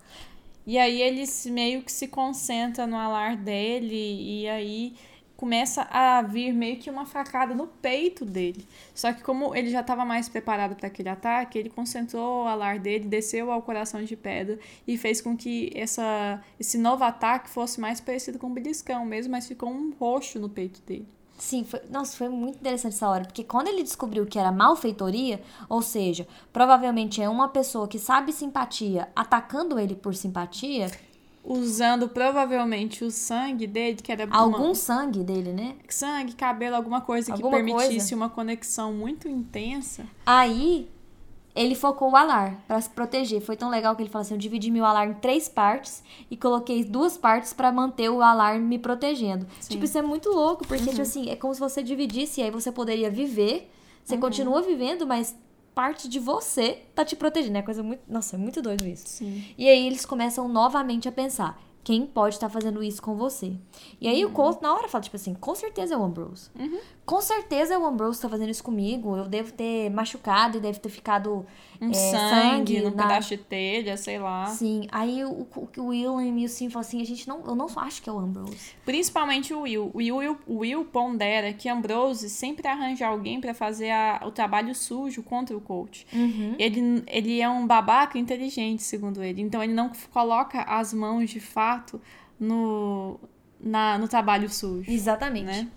E aí ele meio que se concentra no alar dele e aí começa a vir meio que uma facada no peito dele. Só que como ele já estava mais preparado para aquele ataque, ele concentrou o alar dele, desceu ao coração de pedra e fez com que essa, esse novo ataque fosse mais parecido com um beliscão mesmo, mas ficou um roxo no peito dele. Sim, foi, nossa, foi muito interessante essa hora, porque quando ele descobriu que era malfeitoria, ou seja, provavelmente é uma pessoa que sabe simpatia atacando ele por simpatia, Usando provavelmente o sangue dele, que era uma- algum sangue dele, né? sangue, cabelo, alguma coisa Alguma que permitisse coisa. uma conexão muito intensa. Aí ele focou o alar pra se proteger. Foi tão legal que ele falou assim: eu dividi meu alar em três partes e coloquei duas partes pra manter o alar me protegendo. Tipo, isso é muito louco, porque, tipo assim, é como se você dividisse e aí você poderia viver. Você continua vivendo, mas parte de você tá te protegendo. É coisa muito. Nossa, é muito doido isso. Sim. E aí eles começam novamente a pensar. Quem pode estar fazendo isso com você? E aí o Colt, na hora, fala, tipo assim, com certeza é o Ambrose. Com certeza é o Ambrose tá fazendo isso comigo. Eu devo ter machucado e deve ter ficado Um é, sangue, num na- pedaço de telha, sei lá. Sim. Aí o, o, o William e o Sim falam assim, a gente não, eu não acho que é o Ambrose. Principalmente o Will. O Will, o Will pondera que Ambrose sempre arranja alguém pra fazer a- o trabalho sujo contra o coach. Uhum. Ele, ele é um babaca inteligente, segundo ele. Então ele não coloca as mãos de fato no, na, no trabalho sujo, Exatamente. né?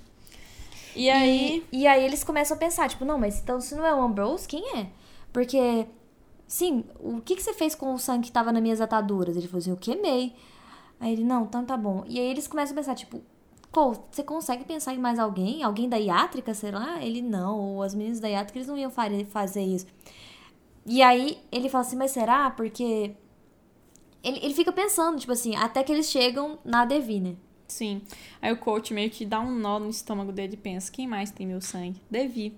E aí... E, e aí eles começam a pensar, tipo, não, mas então se não é o Ambrose, quem é? Porque, sim, o que, que você fez com o sangue que tava nas minhas ataduras? Ele falou assim, eu queimei. Aí ele, não, então tá bom. E aí eles começam a pensar, tipo, pô, você consegue pensar em mais alguém? Alguém da iátrica, sei lá? Ele, não, ou as meninas da iátrica, eles não iam fazer isso. E aí ele fala assim, mas será? Porque... Ele, ele fica pensando, tipo assim, até que eles chegam na Devi, né? Sim. Aí o coach meio que dá um nó no estômago dele e pensa: quem mais tem meu sangue? Devi.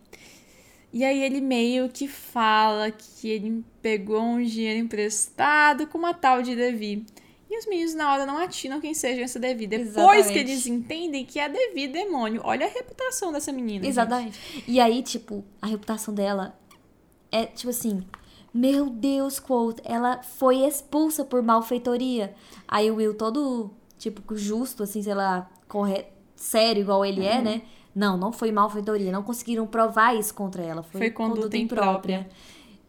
E aí ele meio que fala que ele pegou um dinheiro emprestado com uma tal de Devi. E os meninos na hora não atinam quem seja essa Devi. Depois Exatamente. que eles entendem que é a Devi demônio. Olha a reputação dessa menina. gente. Exatamente. E aí, tipo, a reputação dela é, tipo assim, meu Deus, quote, ela foi expulsa por malfeitoria. Aí o Will todo, tipo, justo, assim, sei lá, correto, sério, igual ele Uhum. é, né? Não, não foi malfeitoria. Não conseguiram provar isso contra ela. Foi, Foi conduta imprópria.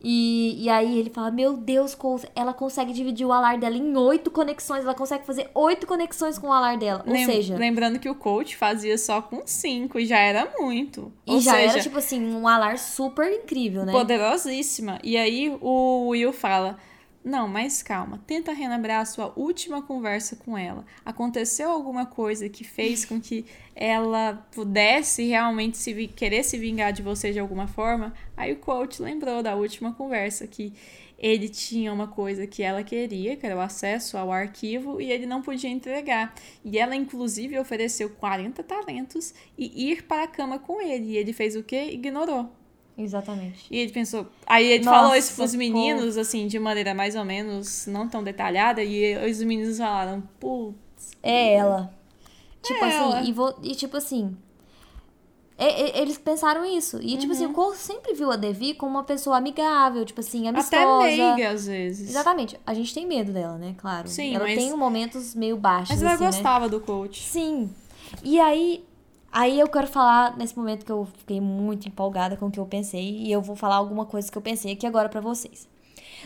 E, e aí ele fala, meu Deus, ela consegue dividir o alar dela em oito conexões. Ela consegue fazer oito conexões com o alar dela. Ou Lem- seja, Lembrando que o coach fazia só com cinco e já era muito. e Ou já seja, era, tipo assim, um alar super incrível, né? Poderosíssima. E aí o Will fala: Não, mas calma, tenta relembrar a sua última conversa com ela. Aconteceu alguma coisa que fez com que ela pudesse realmente se querer se vingar de você de alguma forma? Aí o coach lembrou da última conversa que ele tinha uma coisa que ela queria, que era o acesso ao arquivo, e ele não podia entregar. E ela, inclusive, ofereceu 40 talentos e ir para a cama com ele. E ele fez o quê? Ignorou. Exatamente. E ele pensou. Aí ele Nossa, falou isso pros pô. meninos, assim, de maneira mais ou menos não tão detalhada. E os meninos falaram, putz. É ela. Tipo É assim, ela. E, vou, e tipo assim. é- é- eles pensaram isso. E, tipo Uhum. assim, o Cole sempre viu a Devi como uma pessoa amigável, tipo assim, amistosa. Até meiga, às vezes. Exatamente. A gente tem medo dela, né? Claro. Sim, ela mas- tem momentos meio baixos. Mas ela assim, né? gostava do coach. Sim. E aí, aí eu quero falar nesse momento que eu fiquei muito empolgada com o que eu pensei e eu vou falar alguma coisa que eu pensei aqui agora pra vocês.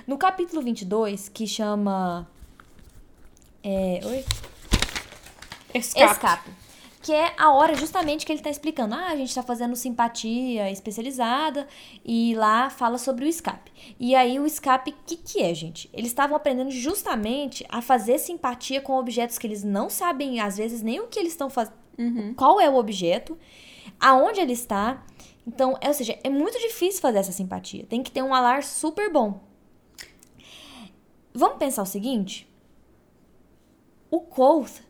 No capítulo 22, que chama é, oi? Escape. Escape. que é a hora justamente que ele tá explicando. Ah, a gente tá fazendo simpatia especializada e lá fala sobre o escape. E aí o escape, o que, que é, gente? Eles estavam aprendendo justamente a fazer simpatia com objetos que eles não sabem, às vezes, nem o que eles estão fazendo, Uhum. qual é o objeto, aonde ele está. Então, é, ou seja, é muito difícil fazer essa simpatia. Tem que ter um alar super bom. Vamos pensar o seguinte? O Koth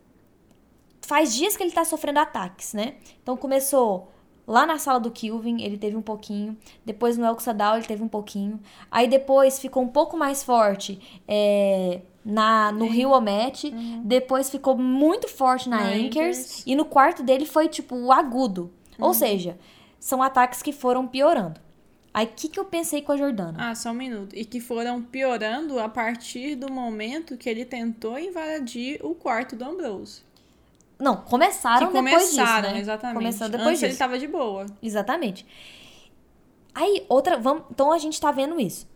faz dias que ele tá sofrendo ataques, né? Então começou lá na sala do Kilvin, ele teve um pouquinho. Depois no Elxadal ele teve um pouquinho. Aí depois ficou um pouco mais forte é, na, no Rio Omet. Depois ficou muito forte na, Na Anchors. Anchors. E no quarto dele foi tipo o agudo. Ou seja, são ataques que foram piorando. Aí o que, que eu pensei com a Jordana? Ah, só um minuto. E que foram piorando a partir do momento que ele tentou invadir o quarto do Ambrose. Não, começaram que depois começaram, disso, né? exatamente. Começaram depois Antes ele disso. tava de boa. Exatamente. Aí, outra. Vamos, então a gente tá vendo isso.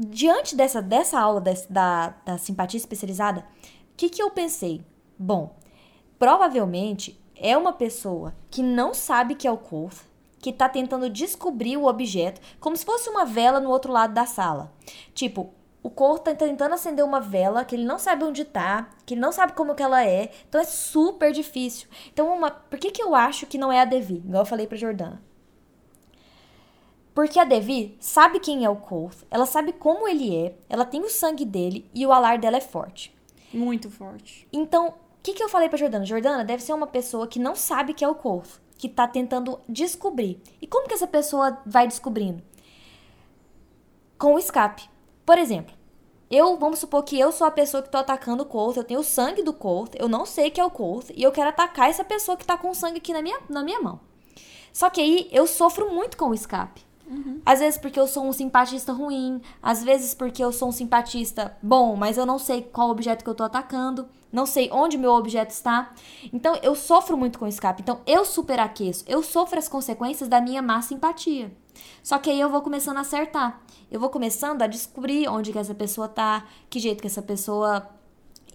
Diante dessa, dessa aula da, da simpatia especializada, o que, que eu pensei? Bom, provavelmente é uma pessoa que não sabe que é o Koth, que tá tentando descobrir o objeto, como se fosse uma vela no outro lado da sala. Tipo, o Koth tá tentando acender uma vela que ele não sabe onde tá, que ele não sabe como que ela é, então é super difícil. Então, uma, por que, que eu acho que não é a Devi? Igual eu falei pra Jordana. Porque a Devi sabe quem é o Koth, ela sabe como ele é, ela tem o sangue dele e o alar dela é forte. Muito forte. Então, o que, que eu falei pra Jordana? Jordana deve ser uma pessoa que não sabe que é o Koth, que tá tentando descobrir. E como que essa pessoa vai descobrindo? Com o escape. Por exemplo, eu, vamos supor que eu sou a pessoa que tô atacando o Koth, eu tenho o sangue do Koth, eu não sei que é o Koth, e eu quero atacar essa pessoa que tá com o sangue aqui na minha, na minha mão. Só que aí eu sofro muito com o escape. Às vezes porque eu sou um simpatista ruim, às vezes porque eu sou um simpatista bom, mas eu não sei qual objeto que eu tô atacando, não sei onde meu objeto está. Então eu sofro muito com escape. Então eu superaqueço, eu sofro as consequências da minha má simpatia. Só que aí eu vou começando a acertar. Eu vou começando a descobrir onde que essa pessoa tá, que jeito que essa pessoa.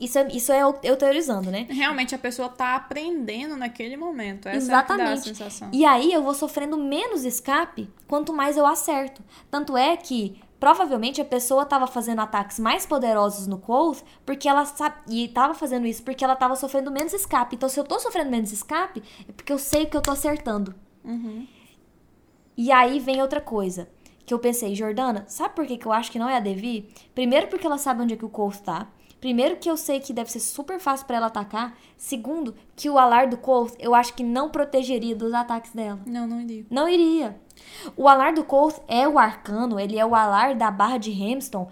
Isso é, isso é eu, teorizando, né? Realmente a pessoa tá aprendendo naquele momento. Essa Exatamente. é a sensação. E aí eu vou sofrendo menos escape quanto mais eu acerto. Tanto é que provavelmente a pessoa estava fazendo ataques mais poderosos no Quoth porque ela sabe e estava fazendo isso porque ela estava sofrendo menos escape. Então se eu tô sofrendo menos escape é porque eu sei que eu tô acertando. Uhum. E aí vem outra coisa. Que eu pensei, Jordana, sabe por que, que eu acho que não é a Devi? Primeiro, porque ela sabe onde é que o Koth tá. Primeiro, que eu sei que deve ser super fácil pra ela atacar. Segundo, que o alar do Koth eu acho que não protegeria dos ataques dela. Não, não iria. Não iria. O alar do Koth é o arcano, ele é o alar da barra de Hamston,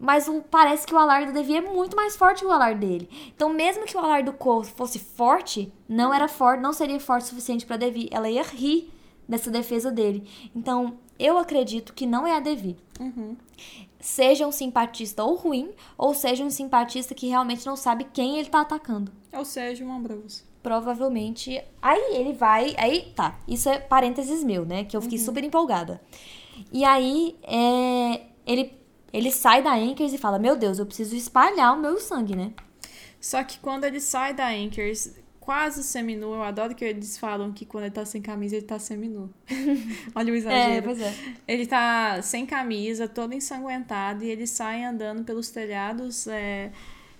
mas o- parece que o alar do Devi é muito mais forte que o alar dele. Então, mesmo que o alar do Koth fosse forte, não era forte, não seria forte o suficiente pra Devi. Ela ia rir dessa defesa dele. Então, eu acredito que não é a Devi. Uhum. Seja um simpatista ou ruim, ou seja um simpatista que realmente não sabe quem ele tá atacando. Ou seja, um Ambrose. Provavelmente. Aí ele vai. Aí tá. Isso é parênteses meu, né? Que eu fiquei super empolgada. E aí é, ele, ele sai da Anchors e fala: Meu Deus, eu preciso espalhar o meu sangue, né? Só que quando ele sai da Anchors, quase seminu, eu adoro que eles falam que quando ele tá sem camisa, ele tá seminu. Olha o exagero. pois é. Ele tá sem camisa, todo ensanguentado, e ele sai andando pelos telhados é,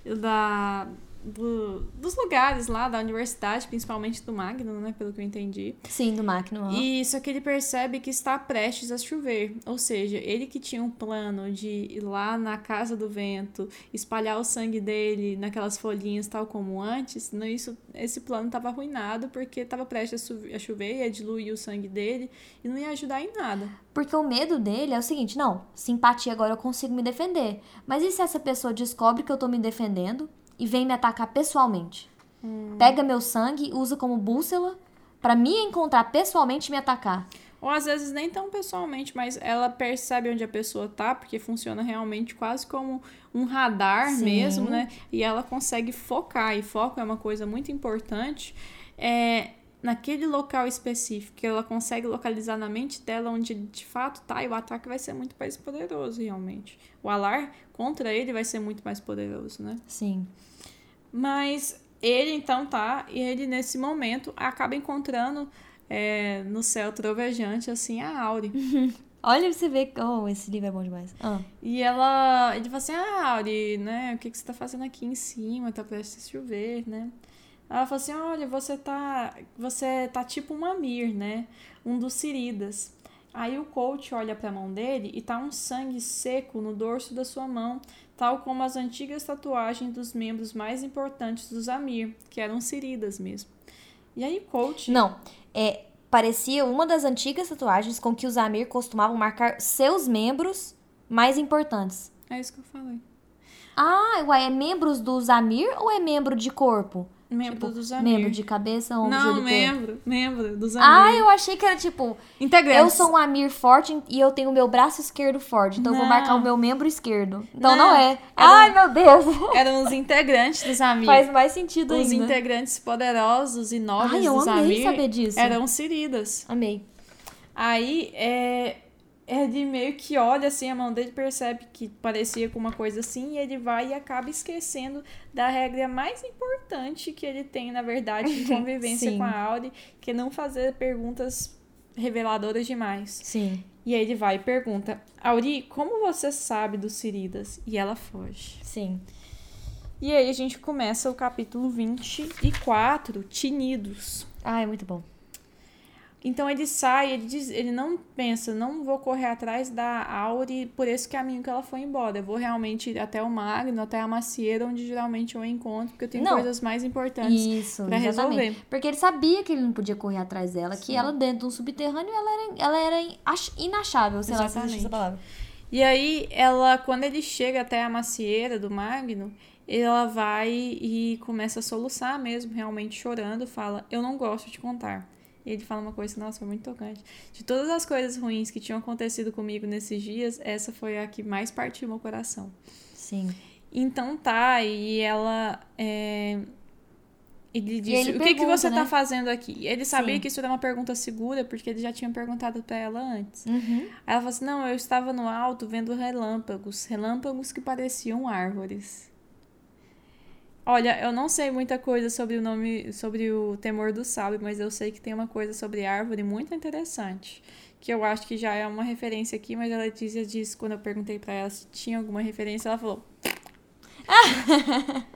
da, do- dos lugares lá da universidade, principalmente do Magno, né? Pelo que eu entendi. Sim, do Máquina. E só que ele percebe que está prestes a chover. Ou seja, ele que tinha um plano de ir lá na casa do vento, espalhar o sangue dele naquelas folhinhas, tal como antes, não, isso, esse plano estava arruinado porque estava prestes a chover, a chover, ia diluir o sangue dele e não ia ajudar em nada. Porque o medo dele é o seguinte: não, simpatia agora eu consigo me defender. Mas e se essa pessoa descobre que eu tô me defendendo e vem me atacar pessoalmente? Pega meu sangue, usa como bússola pra me encontrar pessoalmente e me atacar. Ou às vezes nem tão pessoalmente, mas ela percebe onde a pessoa tá, porque funciona realmente quase como um radar Sim. mesmo, né? E ela consegue focar, e foco é uma coisa muito importante. É, naquele local específico, que ela consegue localizar na mente dela onde ele de fato tá, e o ataque vai ser muito mais poderoso, realmente. O alar contra ele vai ser muito mais poderoso, né? Sim. Mas ele então tá, e ele nesse momento acaba encontrando é, no céu trovejante, assim, a Auri. Olha você ver. Oh, esse livro é bom demais. Ah. E ela. Ele fala assim: Ah, Auri, né? O que, que você tá fazendo aqui em cima? Tá prestes a chover, né? Ela fala assim: Olha, você tá. Você tá tipo um Amir, né? Um dos Siridas. Aí o coach olha pra mão dele e tá um sangue seco no dorso da sua mão, tal como as antigas tatuagens dos membros mais importantes dos Amir, que eram Siridas mesmo. E aí, coach. Não, é, parecia uma das antigas tatuagens com que os Amir costumavam marcar seus membros mais importantes. É isso que eu falei. Ah, uai, é membros dos Amir ou é membro de corpo? Membro Tipo, dos Amir. Membro de cabeça, ombro, Não, membro. Membro dos Amir. Ah, eu achei que era tipo, Integrantes. eu sou um Amir forte e eu tenho o meu braço esquerdo forte, então eu vou Não. marcar o meu membro esquerdo. Então Não. não, é. Era Ai, meu Deus. Eram os integrantes dos Amir. Faz mais sentido Os ainda. integrantes poderosos e nobres Ai, eu dos amei Amir saber disso. eram Siridas. Amei. Aí, é, ele meio que olha assim a mão dele, percebe que parecia com uma coisa assim, e ele vai e acaba esquecendo da regra mais importante que ele tem, na verdade, de convivência com a Auri, que é não fazer perguntas reveladoras demais. Sim. E aí ele vai e pergunta, Auri, como você sabe dos Siridas? E ela foge. Sim. E aí a gente começa o capítulo 24, Tinidos. Ah, é muito bom. Então ele sai, ele diz, ele não pensa, não vou correr atrás da Auri por esse caminho que ela foi embora. Eu vou realmente ir até o Magno, até a macieira, onde geralmente eu encontro, porque eu tenho Não. coisas mais importantes. Exatamente. resolver. Porque ele sabia que ele não podia correr atrás dela, que ela dentro de um subterrâneo ela era, ela era in- ach- inachável, sei lá se Exatamente. essa palavra. E aí, ela, quando ele chega até a macieira do Magno, ela vai e começa a soluçar mesmo, realmente chorando, fala, eu não gosto de contar. E ele fala uma coisa que, nossa, foi muito tocante. De todas as coisas ruins que tinham acontecido comigo nesses dias, essa foi a que mais partiu meu coração. Sim. Então tá, e ela. É... Ele disse: ele O que, que pergunta, você né? tá fazendo aqui? Ele sabia Sim. que isso era uma pergunta segura, porque ele já tinha perguntado pra ela antes. Uhum. Aí ela falou assim: Não, eu estava no alto vendo relâmpagos, relâmpagos que pareciam árvores. Olha, eu não sei muita coisa sobre o nome, sobre o temor do sábio, mas eu sei que tem uma coisa sobre árvore muito interessante. Que eu acho que já é uma referência aqui, mas a Letícia disse, quando eu perguntei pra ela se tinha alguma referência, ela falou.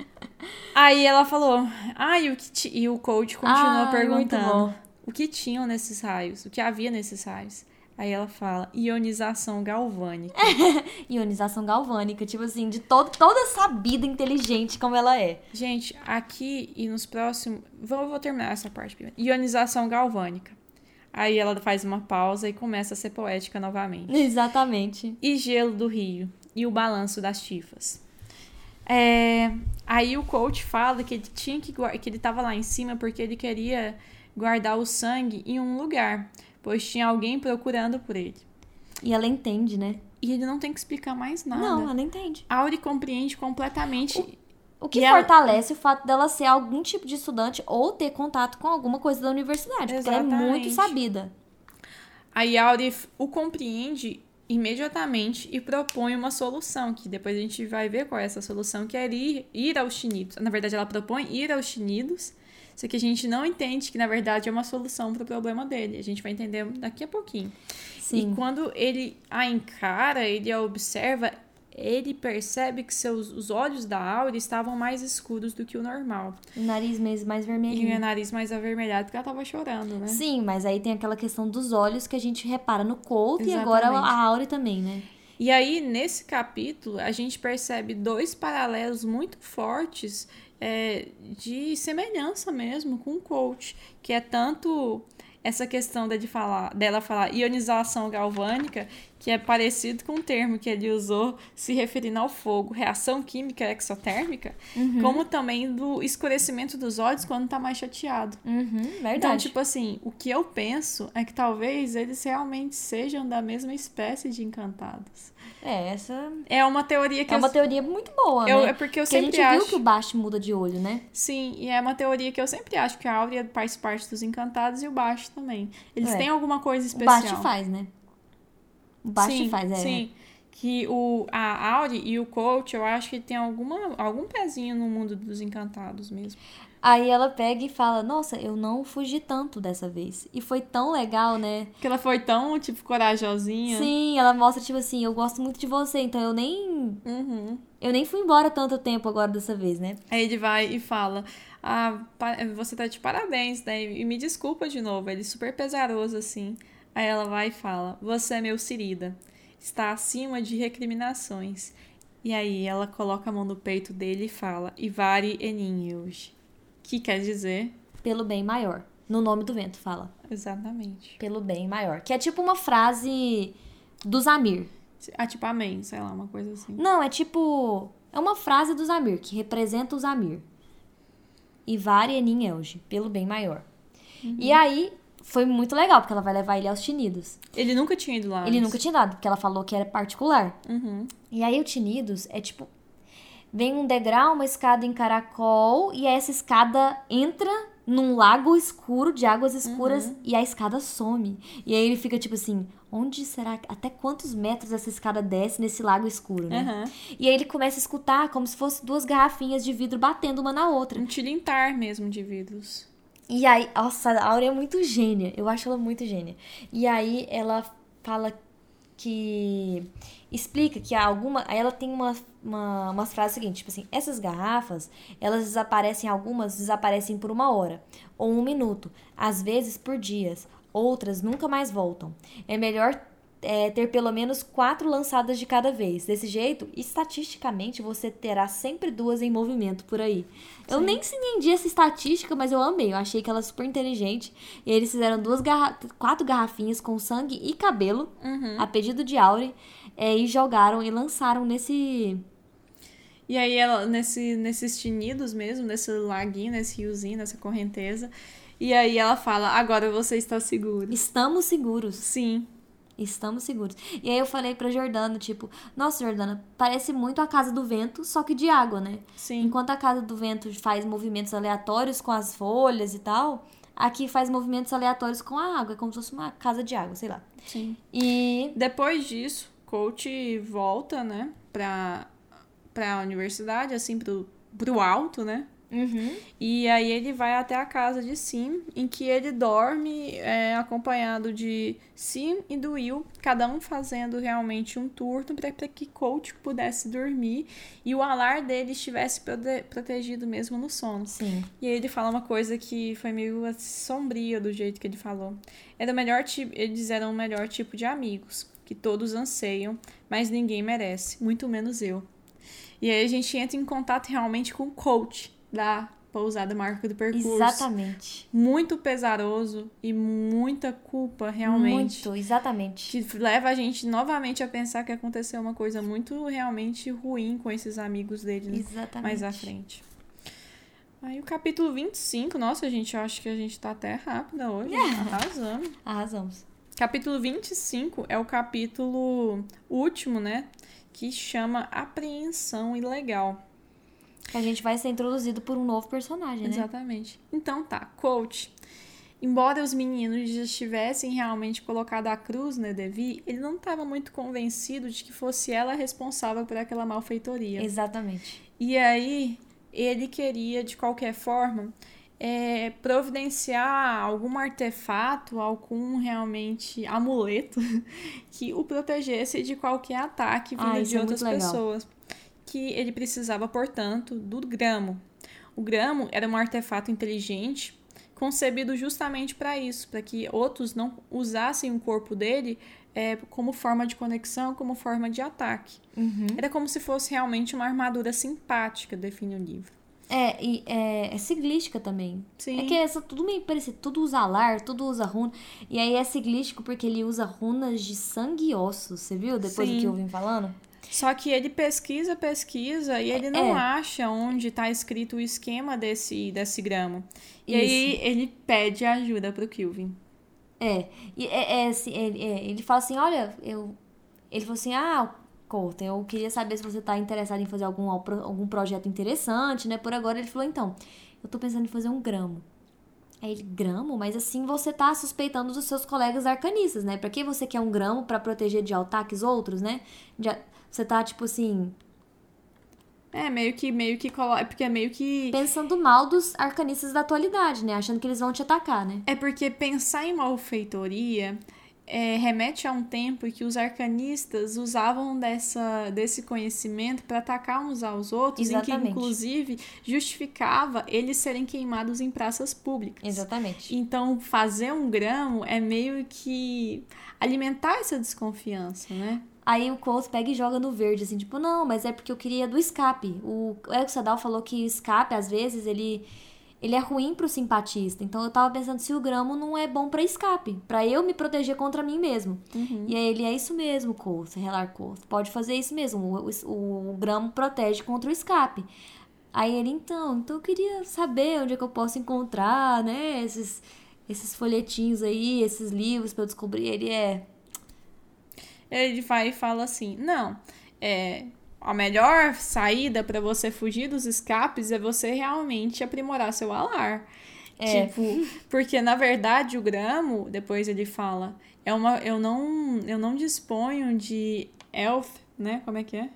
Aí ela falou, ah, e o, que ti-" e o coach continuou muito perguntando o que tinham nesses raios, o que havia nesses raios. Aí ela fala, ionização galvânica. Ionização galvânica, tipo assim, de todo, toda sabida inteligente como ela é. Gente, aqui e nos próximos. Vou, vou terminar essa parte primeiro. Ionização galvânica. Aí ela faz uma pausa e começa a ser poética novamente. Exatamente. E gelo do rio. E o balanço das tifas. É, aí o coach fala que ele tinha que que ele tava lá em cima porque ele queria guardar o sangue em um lugar, pois tinha alguém procurando por ele. E ela entende, né? E ele não tem que explicar mais nada. Não, ela entende. Auri compreende completamente. O que E ela- fortalece o fato dela ser algum tipo de estudante ou ter contato com alguma coisa da universidade. Porque ela é muito Exatamente. sabida. Aí Auri o compreende imediatamente e propõe uma solução, que depois a gente vai ver qual é essa solução, que é ir, ir aos Chinidos. Na verdade, ela propõe ir aos Chinidos, só que a gente não entende que, na verdade, é uma solução para o problema dele. A gente vai entender daqui a pouquinho. Sim. E quando ele a encara, ele a observa, ele percebe que seus, os olhos da Auri estavam mais escuros do que o normal. O nariz mesmo mais E vermelhinho. o nariz mais avermelhado, porque ela tava chorando, né? Sim, mas aí tem aquela questão dos olhos que a gente repara no Colt e agora a Auri também, né? E aí, nesse capítulo, a gente percebe dois paralelos muito fortes é, de semelhança mesmo com o coach, que é tanto essa questão de falar, dela falar ionização galvânica, que é parecido com o termo que ele usou se referindo ao fogo, reação química exotérmica, como também do escurecimento dos olhos quando tá mais chateado. Uhum, verdade. Então, tipo assim, o que eu penso é que talvez eles realmente sejam da mesma espécie de encantados. É, essa É uma teoria que é eu, uma teoria muito boa, eu- né? é porque eu Porque a sempre gente acho. viu que o Bast muda de olho, né? Sim, e é uma teoria que eu sempre acho que a Áurea faz parte dos encantados e o Baixo também. Eles É. têm alguma coisa O especial. Bast faz, né? O Bast sim, faz, é. Sim. Que o, a Auri e o coach, eu acho que tem alguma, algum pezinho no mundo dos encantados mesmo. Aí ela pega e fala: Nossa, eu não fugi tanto dessa vez. E foi tão legal, né? Que ela foi tão, tipo, corajosinha. Sim, ela mostra, tipo assim: Eu gosto muito de você, então eu nem. Uhum. Eu nem fui embora tanto tempo agora dessa vez, né? Aí ele vai e fala: Ah, você tá de parabéns, né? E me desculpa de novo. Ele super pesaroso assim. Aí ela vai e fala: Você é meu Cirida. Está acima de recriminações. E aí ela coloca a mão no peito dele e fala: Ivari Eninhos que quer dizer pelo bem maior. No nome do vento fala. Exatamente. Pelo bem maior. Que é tipo uma frase do Zamir. Ah, tipo amém, sei lá, uma coisa assim. Não, é tipo. É uma frase do Zamir, que representa o Zamir. Ivari Enin Elge, pelo bem maior. Uhum. E aí, foi muito legal, porque ela vai levar ele aos Tinidos. Ele nunca tinha ido lá. Ele antes. nunca tinha ido, porque ela falou que era particular. Uhum. E aí, o Tinidos é tipo vem um degrau, uma escada em caracol, e essa escada entra num lago escuro, de águas escuras, uhum. e a escada some. E aí ele fica tipo assim: onde será, até quantos metros essa escada desce nesse lago escuro, né? Uhum. E aí ele começa a escutar como se fosse duas garrafinhas de vidro batendo uma na outra. Um tilintar mesmo de vidros. E aí, nossa, a Áurea é muito gênia. Eu acho ela muito gênia. E aí ela fala que explica que há alguma. Aí ela tem uma, uma, umas frases seguintes, tipo assim, essas garrafas, elas desaparecem, algumas desaparecem por uma hora, ou um minuto, às vezes por dias, outras nunca mais voltam. É melhor é, ter pelo menos quatro lançadas de cada vez. Desse jeito, estatisticamente, você terá sempre duas em movimento por aí. Sim. Eu nem entendi essa estatística, mas eu amei. Eu achei que ela é super inteligente. E eles fizeram duas garra quatro garrafinhas com sangue e cabelo, uhum. a pedido de Aure, é, e jogaram e lançaram nesse. E aí, ela, nesse, nesses tinidos mesmo, nesse laguinho, nesse riozinho, nessa correnteza. E aí ela fala: agora você está seguro. Estamos seguros. Sim. Estamos seguros. E aí eu falei pra Jordana, tipo, nossa, Jordana, parece muito a Casa do Vento, só que de água, né? Sim. Enquanto a Casa do Vento faz movimentos aleatórios com as folhas e tal, aqui faz movimentos aleatórios com a água, é como se fosse uma casa de água, sei lá. Sim. E depois disso, coach volta, né, pra, pra universidade, assim, pro, pro alto, né? Uhum. E aí ele vai até a casa de Sim, em que ele dorme é, acompanhado de Sim e do Will, cada um fazendo realmente um turno para que Coach pudesse dormir e o alar dele estivesse prote protegido mesmo no sono. Sim. E aí ele fala uma coisa que foi meio sombria do jeito que ele falou. Era o melhor tipo, eles eram o melhor tipo de amigos, que todos anseiam, mas ninguém merece, muito menos eu. E aí a gente entra em contato realmente com o coach da pousada marca do percurso. Exatamente. Muito pesaroso e muita culpa, realmente. Muito, exatamente. Que leva a gente novamente a pensar que aconteceu uma coisa muito realmente ruim com esses amigos dele exatamente. mais à frente. Aí o capítulo 25, nossa, gente, eu acho que a gente tá até rápida hoje. É. Arrasamos. Arrasamos. Capítulo 25 é o capítulo último, né? Que chama Apreensão Ilegal. A gente vai ser introduzido por um novo personagem, né? Exatamente. Então tá, coach. Embora os meninos já tivessem realmente colocado a cruz na Devi, ele não estava muito convencido de que fosse ela responsável por aquela malfeitoria. Exatamente. E aí, ele queria, de qualquer forma, é, providenciar algum artefato, algum realmente amuleto que o protegesse de qualquer ataque vindo ah, de é outras pessoas que ele precisava, portanto, do gramo. O gramo era um artefato inteligente concebido justamente para isso, para que outros não usassem o corpo dele é, como forma de conexão, como forma de ataque. Uhum. Era como se fosse realmente uma armadura simpática, define o livro. É, e é, é siglística também. Sim. É que é tudo meio parecido. Tudo usa alar, tudo usa runa. E aí é siglístico porque ele usa runas de sangue e ossos. Você viu depois Sim. do que eu vim falando? Só que ele pesquisa, pesquisa e ele não é. acha onde está escrito o esquema desse, desse gramo. E Isso. aí ele pede ajuda pro Kilvin. É, e é, é, assim, é, é, ele fala assim, olha, eu... Ele falou assim, ah, Colton, eu queria saber se você está interessado em fazer algum, algum projeto interessante, né? Por agora ele falou, então, eu tô pensando em fazer um gramo. Aí ele, gramo? Mas assim você tá suspeitando dos seus colegas arcanistas, né? Pra que você quer um gramo para proteger de ataques outros, né? De, você tá, tipo assim. É, meio que, meio que coloca. É porque é meio que. Pensando mal dos arcanistas da atualidade, né? Achando que eles vão te atacar, né? É porque pensar em malfeitoria é, remete a um tempo em que os arcanistas usavam dessa, desse conhecimento para atacar uns aos outros, Exatamente. em que inclusive justificava eles serem queimados em praças públicas. Exatamente. Então, fazer um gramo é meio que alimentar essa desconfiança, né? Aí o Colt pega e joga no verde, assim, tipo, não, mas é porque eu queria do escape. O Eric Sadal falou que o escape, às vezes, ele, ele é ruim pro simpatista. Então eu tava pensando se o gramo não é bom pra escape, pra eu me proteger contra mim mesmo. E aí ele, é isso mesmo, Colt, Relar Colt. Pode fazer isso mesmo, o, o, o gramo protege contra o escape. Aí ele, então, então eu queria saber onde é que eu posso encontrar, né, esses, esses folhetinhos aí, esses livros pra eu descobrir. Ele é, Ele vai e fala assim: não, é. A melhor saída para você fugir dos escapes é você realmente aprimorar seu alar. É. Tipo, porque na verdade o gramo, depois ele fala, é uma eu não eu não disponho de elf, né? Como é que é?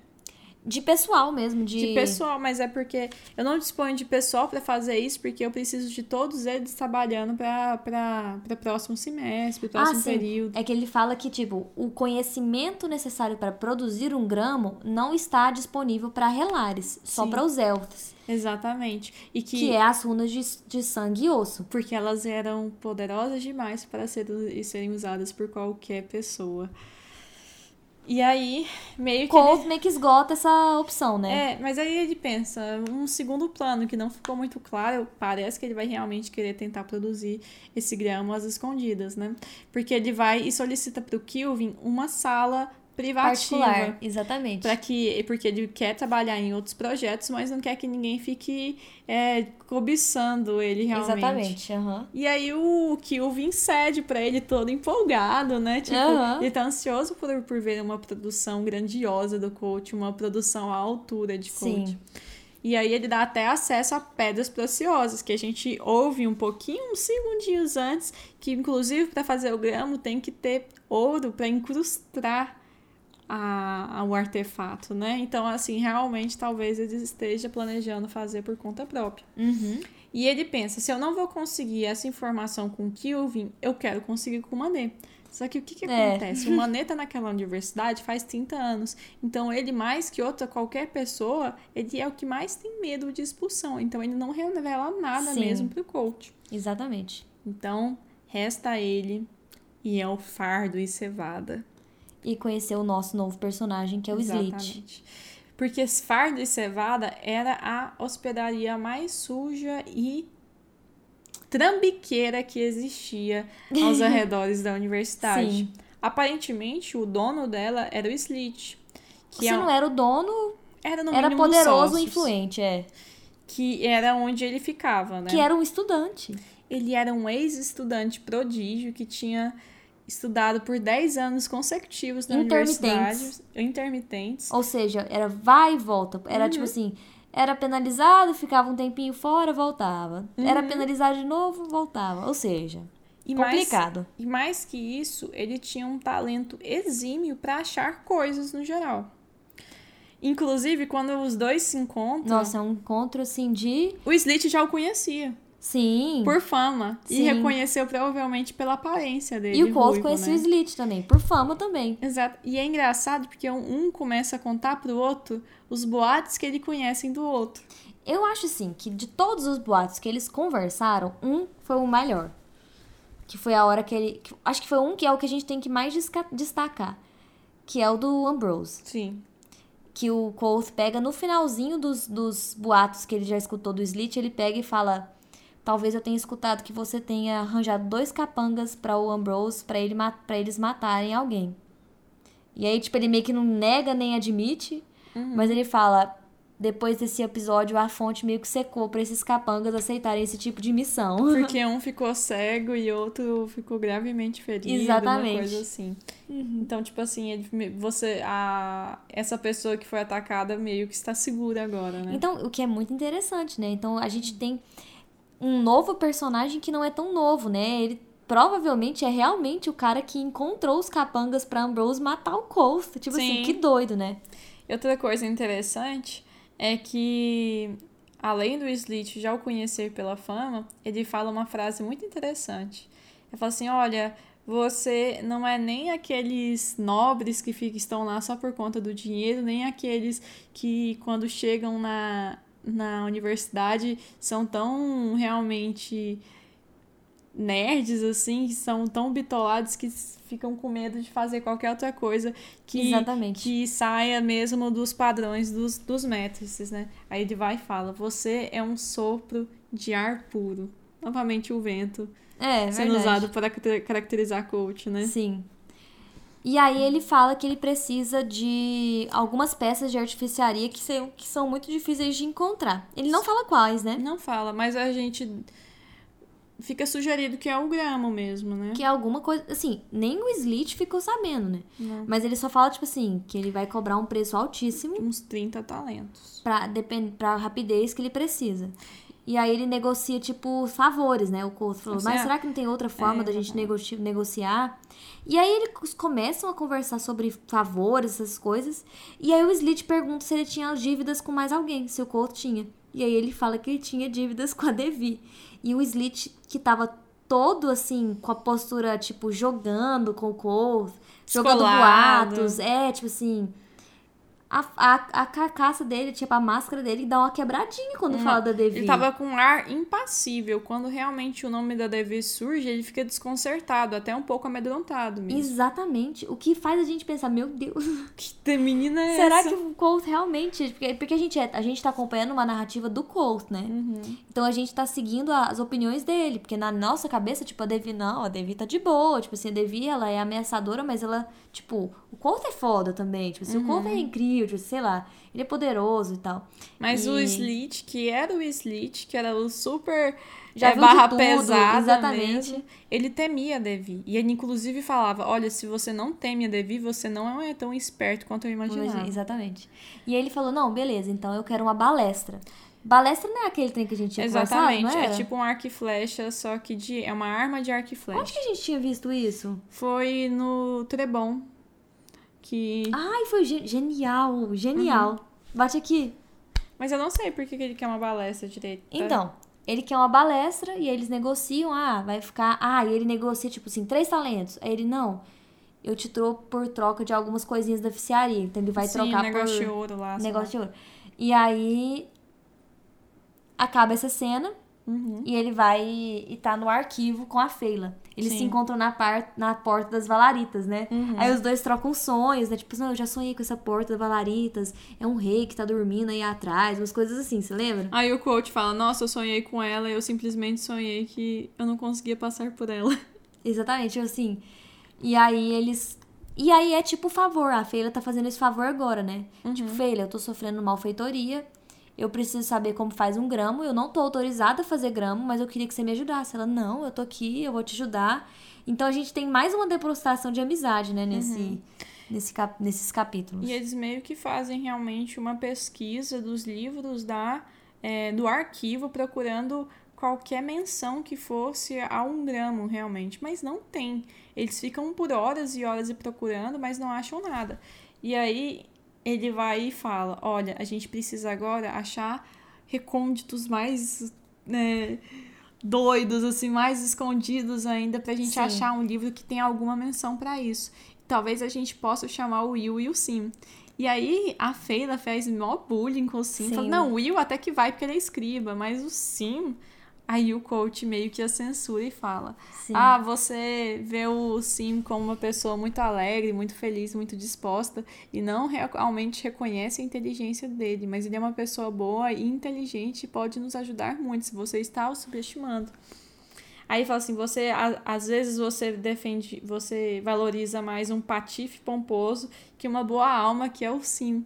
De pessoal mesmo, de... De pessoal, mas é porque eu não disponho de pessoal para fazer isso, porque eu preciso de todos eles trabalhando para para próximo semestre, pro próximo ah, período. É que ele fala que, tipo, o conhecimento necessário para produzir um gramo não está disponível para relares, só para os elfos, Exatamente. E que, que é as runas de, de sangue e osso. porque elas eram poderosas demais para serem usadas por qualquer pessoa. E aí, meio que. ele- Colt meio que esgota essa opção, né? É, mas aí ele pensa, um segundo plano que não ficou muito claro, parece que ele vai realmente querer tentar produzir esse gramo às escondidas, né? Porque ele vai e solicita pro Kilvin uma sala privativa. Particular, exatamente. Pra que, porque ele quer trabalhar em outros projetos, mas não quer que ninguém fique é, cobiçando ele realmente. Exatamente, aham. E aí o Kilvin cede pra ele todo empolgado, né? Tipo, Aham. ele tá ansioso por, por ver uma produção grandiosa do coach, uma produção à altura de coach. Sim. E aí ele dá até acesso a pedras preciosas, que a gente ouve um pouquinho, uns segundinhos antes, que inclusive para fazer o gramo tem que ter ouro para incrustar a, a- o artefato, né? Então, assim, realmente talvez ele esteja planejando fazer por conta própria. Uhum. E ele pensa, se eu não vou conseguir essa informação com o Kilvin, eu quero conseguir com o Manet. Só que o que, que É. acontece? O Manet tá naquela universidade faz 30 anos. Então, ele, mais que outra, qualquer pessoa, ele é o que mais tem medo de expulsão. Então, ele não revela nada Sim. mesmo pro coach. Exatamente. Então, resta ele e é o fardo e cevada. E conhecer o nosso novo personagem, que é o Slit. Exatamente. Porque Fardo e Cevada era a hospedaria mais suja e trambiqueira que existia aos arredores da universidade. Sim. Aparentemente, o dono dela era o Slit. Que Se é- não era o dono, era no era poderoso e influente, é. Que era onde ele ficava, né? Que era um estudante. Ele era um ex-estudante prodígio que tinha estudado por 10 anos consecutivos na Intermitentes. universidade. Intermitentes. Ou seja, era vai e volta. Era Uhum. tipo assim, era penalizado, ficava um tempinho fora, voltava. Era Uhum. penalizado de novo, voltava. Ou seja, E mais, complicado. e mais que isso, ele tinha um talento exímio para achar coisas no geral. Inclusive, quando os dois se encontram, Nossa, é um encontro assim de. o Slit já o conhecia Sim. por fama e Sim. reconheceu provavelmente pela aparência dele. E o Colt conhecia né? o Slit também, por fama também. Exato. E é engraçado porque um, um começa a contar pro outro os boatos que ele conhecem do outro. Eu acho assim que de todos os boatos que eles conversaram, um foi o melhor. Que foi a hora que ele. que- acho que foi um que é o que a gente tem que mais destacar. Que é o do Ambrose. Sim. Que o Colt pega no finalzinho dos, dos boatos que ele já escutou do Slit, ele pega e fala. Talvez eu tenha escutado que você tenha arranjado dois capangas para o Ambrose para ele, pra eles matarem alguém. E aí, tipo, ele meio que não nega nem admite, mas ele fala: depois desse episódio, a fonte meio que secou pra esses capangas aceitarem esse tipo de missão. Porque um ficou cego e outro ficou gravemente ferido, Exatamente. uma coisa assim. Então, tipo assim, você, a, essa pessoa que foi atacada meio que está segura agora, né? Então, o que é muito interessante, né? Então, a gente tem um novo personagem que não é tão novo, né? Ele provavelmente é realmente o cara que encontrou os capangas pra Ambrose matar o Colt. Tipo assim, Sim. que doido, né? E Outra coisa interessante é que, além do Slit já o conhecer pela fama, ele fala uma frase muito interessante. Ele fala assim: olha, você não é nem aqueles nobres que ficam, estão lá só por conta do dinheiro, nem aqueles que, quando chegam na, na universidade, são tão realmente nerds, assim, que são tão bitolados que ficam com medo de fazer qualquer outra coisa que, Exatamente. que saia mesmo dos padrões dos, dos métrices, né? Aí ele vai e fala: Você é um sopro de ar puro. Novamente o vento É, sendo verdade. usado para caracter- caracterizar coach, né? Sim. E aí ele fala que ele precisa de algumas peças de artificiaria que são, que são muito difíceis de encontrar. Ele não fala quais, né? Não fala, mas a gente fica sugerido que é o gramo mesmo, né? Que é alguma coisa. Assim, nem o Slit ficou sabendo, né? Não. Mas ele só fala, tipo assim, que ele vai cobrar um preço altíssimo Uns 30 talentos. pra, depend... pra rapidez que ele precisa. E aí ele negocia, tipo, favores, né? O Couto falou, mas ah, será que não tem outra forma é, da gente nego- negociar? E aí eles começam a conversar sobre favores, essas coisas. E aí o Slit pergunta se ele tinha dívidas com mais alguém, se o Couto tinha. E aí ele fala que ele tinha dívidas com a Devi. E o Slit, que tava todo assim, com a postura, tipo, jogando com o Couto, jogando boatos. É, tipo assim. A, a, a carcaça dele, tipo, a máscara dele dá uma quebradinha quando fala da Devi. Ele tava com um ar impassível. Quando realmente o nome da Devi surge, ele fica desconcertado, até um pouco amedrontado mesmo. Exatamente. O que faz a gente pensar, meu Deus, Que menina é será essa? que o Colt realmente. Porque, porque a, gente é, a gente tá acompanhando uma narrativa do Colt, né? Uhum. Então a gente tá seguindo as opiniões dele. Porque na nossa cabeça, tipo, a Devi não, a Devi tá de boa. Tipo assim, a Devi ela é ameaçadora, mas ela, tipo, o Colt é foda também. Tipo assim, o Colt é incrível, tipo, sei lá, ele é poderoso e tal. Mas o E- Slit, que era o Slit, que era o super Já é, barra tudo, pesada exatamente. mesmo, ele temia a Devi. E ele inclusive falava, olha, se você não teme a Devi, você não é tão esperto quanto eu imaginava. Exatamente. E aí ele falou: não, beleza, então eu quero uma balestra. Balestra não é aquele trem que a gente tinha Exatamente, é tipo um arco e flecha, só que de, é uma arma de arco e Onde flecha. que a gente tinha visto isso? Foi no Trebon, que... Ai, foi ge- genial, genial. Uhum. Bate aqui. Mas eu não sei por que ele quer uma balestra direito. tá? Então, ele quer uma balestra e eles negociam. Ah, vai ficar. Ah, e ele negocia, tipo assim, três talentos. Aí ele, não. Eu te trou por troca de algumas coisinhas da oficiaria. Então ele vai Sim, trocar negócio de por. ouro lá. negócio de ouro. E aí. Acaba essa cena. Uhum. E ele vai e tá no arquivo com a Feila. Eles Sim. se encontram na, par, na porta das Valaritas, né? Uhum. Aí os dois trocam sonhos, né? Tipo, não, eu já sonhei com essa porta das Valaritas. É um rei que tá dormindo aí atrás, umas coisas assim, você lembra? Aí o coach fala, nossa, eu sonhei com ela e eu simplesmente sonhei que eu não conseguia passar por ela. Exatamente, tipo assim. E aí eles. E aí é tipo favor, a Feila tá fazendo esse favor agora, né? Tipo, Feila, eu tô sofrendo malfeitoria. Eu preciso saber como faz um gramo. Eu não tô autorizada a fazer gramo, mas eu queria que você me ajudasse. Ela, não, eu tô aqui, eu vou te ajudar. Então a gente tem mais uma demonstração de amizade, né, nesse, nesse cap- nesses capítulos. E eles meio que fazem realmente uma pesquisa dos livros da, é, do arquivo, procurando qualquer menção que fosse a um gramo, realmente. Mas não tem. Eles ficam por horas e horas procurando, mas não acham nada. E aí ele vai e fala: Olha, a gente precisa agora achar recônditos mais. né, doidos, assim, mais escondidos ainda, pra gente Sim. achar um livro que tenha alguma menção pra isso. Talvez a gente possa chamar o Will e o Sim. E aí a Feila fez mó bullying com o Sim. Sim. Falou, não, o Will até que vai porque ele é escriba, mas o Sim. Aí o coach meio que a censura e fala: Sim. Ah, você vê o Sim como uma pessoa muito alegre, muito feliz, muito disposta e não realmente reconhece a inteligência dele, mas ele é uma pessoa boa e inteligente e pode nos ajudar muito se você está o subestimando. Aí fala assim, você às vezes você defende, você valoriza mais um patife pomposo que uma boa alma que é o Sim.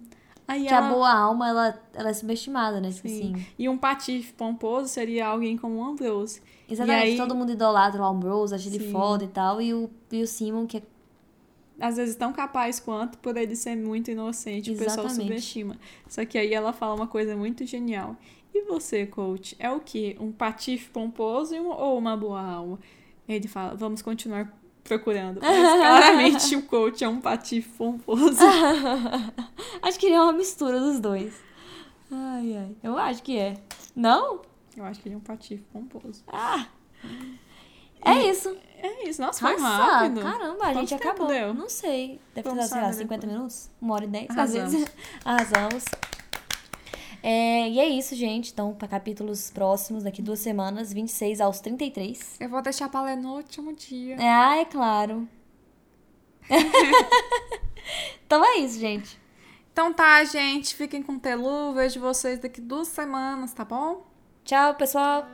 Aí que ela, a boa alma, ela, ela é subestimada, né? Tipo Sim. assim. E um patife pomposo seria alguém como o Ambrose. Exatamente, aí- todo mundo idolatra o Ambrose, acha ele foda e tal. E o, e o Simon, que é às vezes tão capaz quanto por ele ser muito inocente, o pessoal Exatamente. subestima. Só que aí ela fala uma coisa muito genial. E você, coach, é o quê? Um patife pomposo um- ou uma boa alma? Ele fala, vamos continuar procurando. Mas claramente o coach é um patife pomposo. Acho que ele é uma mistura dos dois. Ai, ai. Eu acho que é. Não? Eu acho que ele é um patife pomposo. Ah! É isso. É isso. Nossa, foi Nossa, rápido. caramba, a gente acabou. deu? Não sei. Deve ter Vamos sei lá, saber 50 depois. minutos? Uma hora e dez, às vezes. Arrasamos. É, e é isso, gente. Então, para capítulos próximos, daqui duas semanas, 26 aos 33. Eu vou deixar pra ler no último dia. É, ah, é claro. então é isso, gente. Então tá, gente. Fiquem com o Telu. Vejo vocês daqui duas semanas, tá bom? Tchau, pessoal.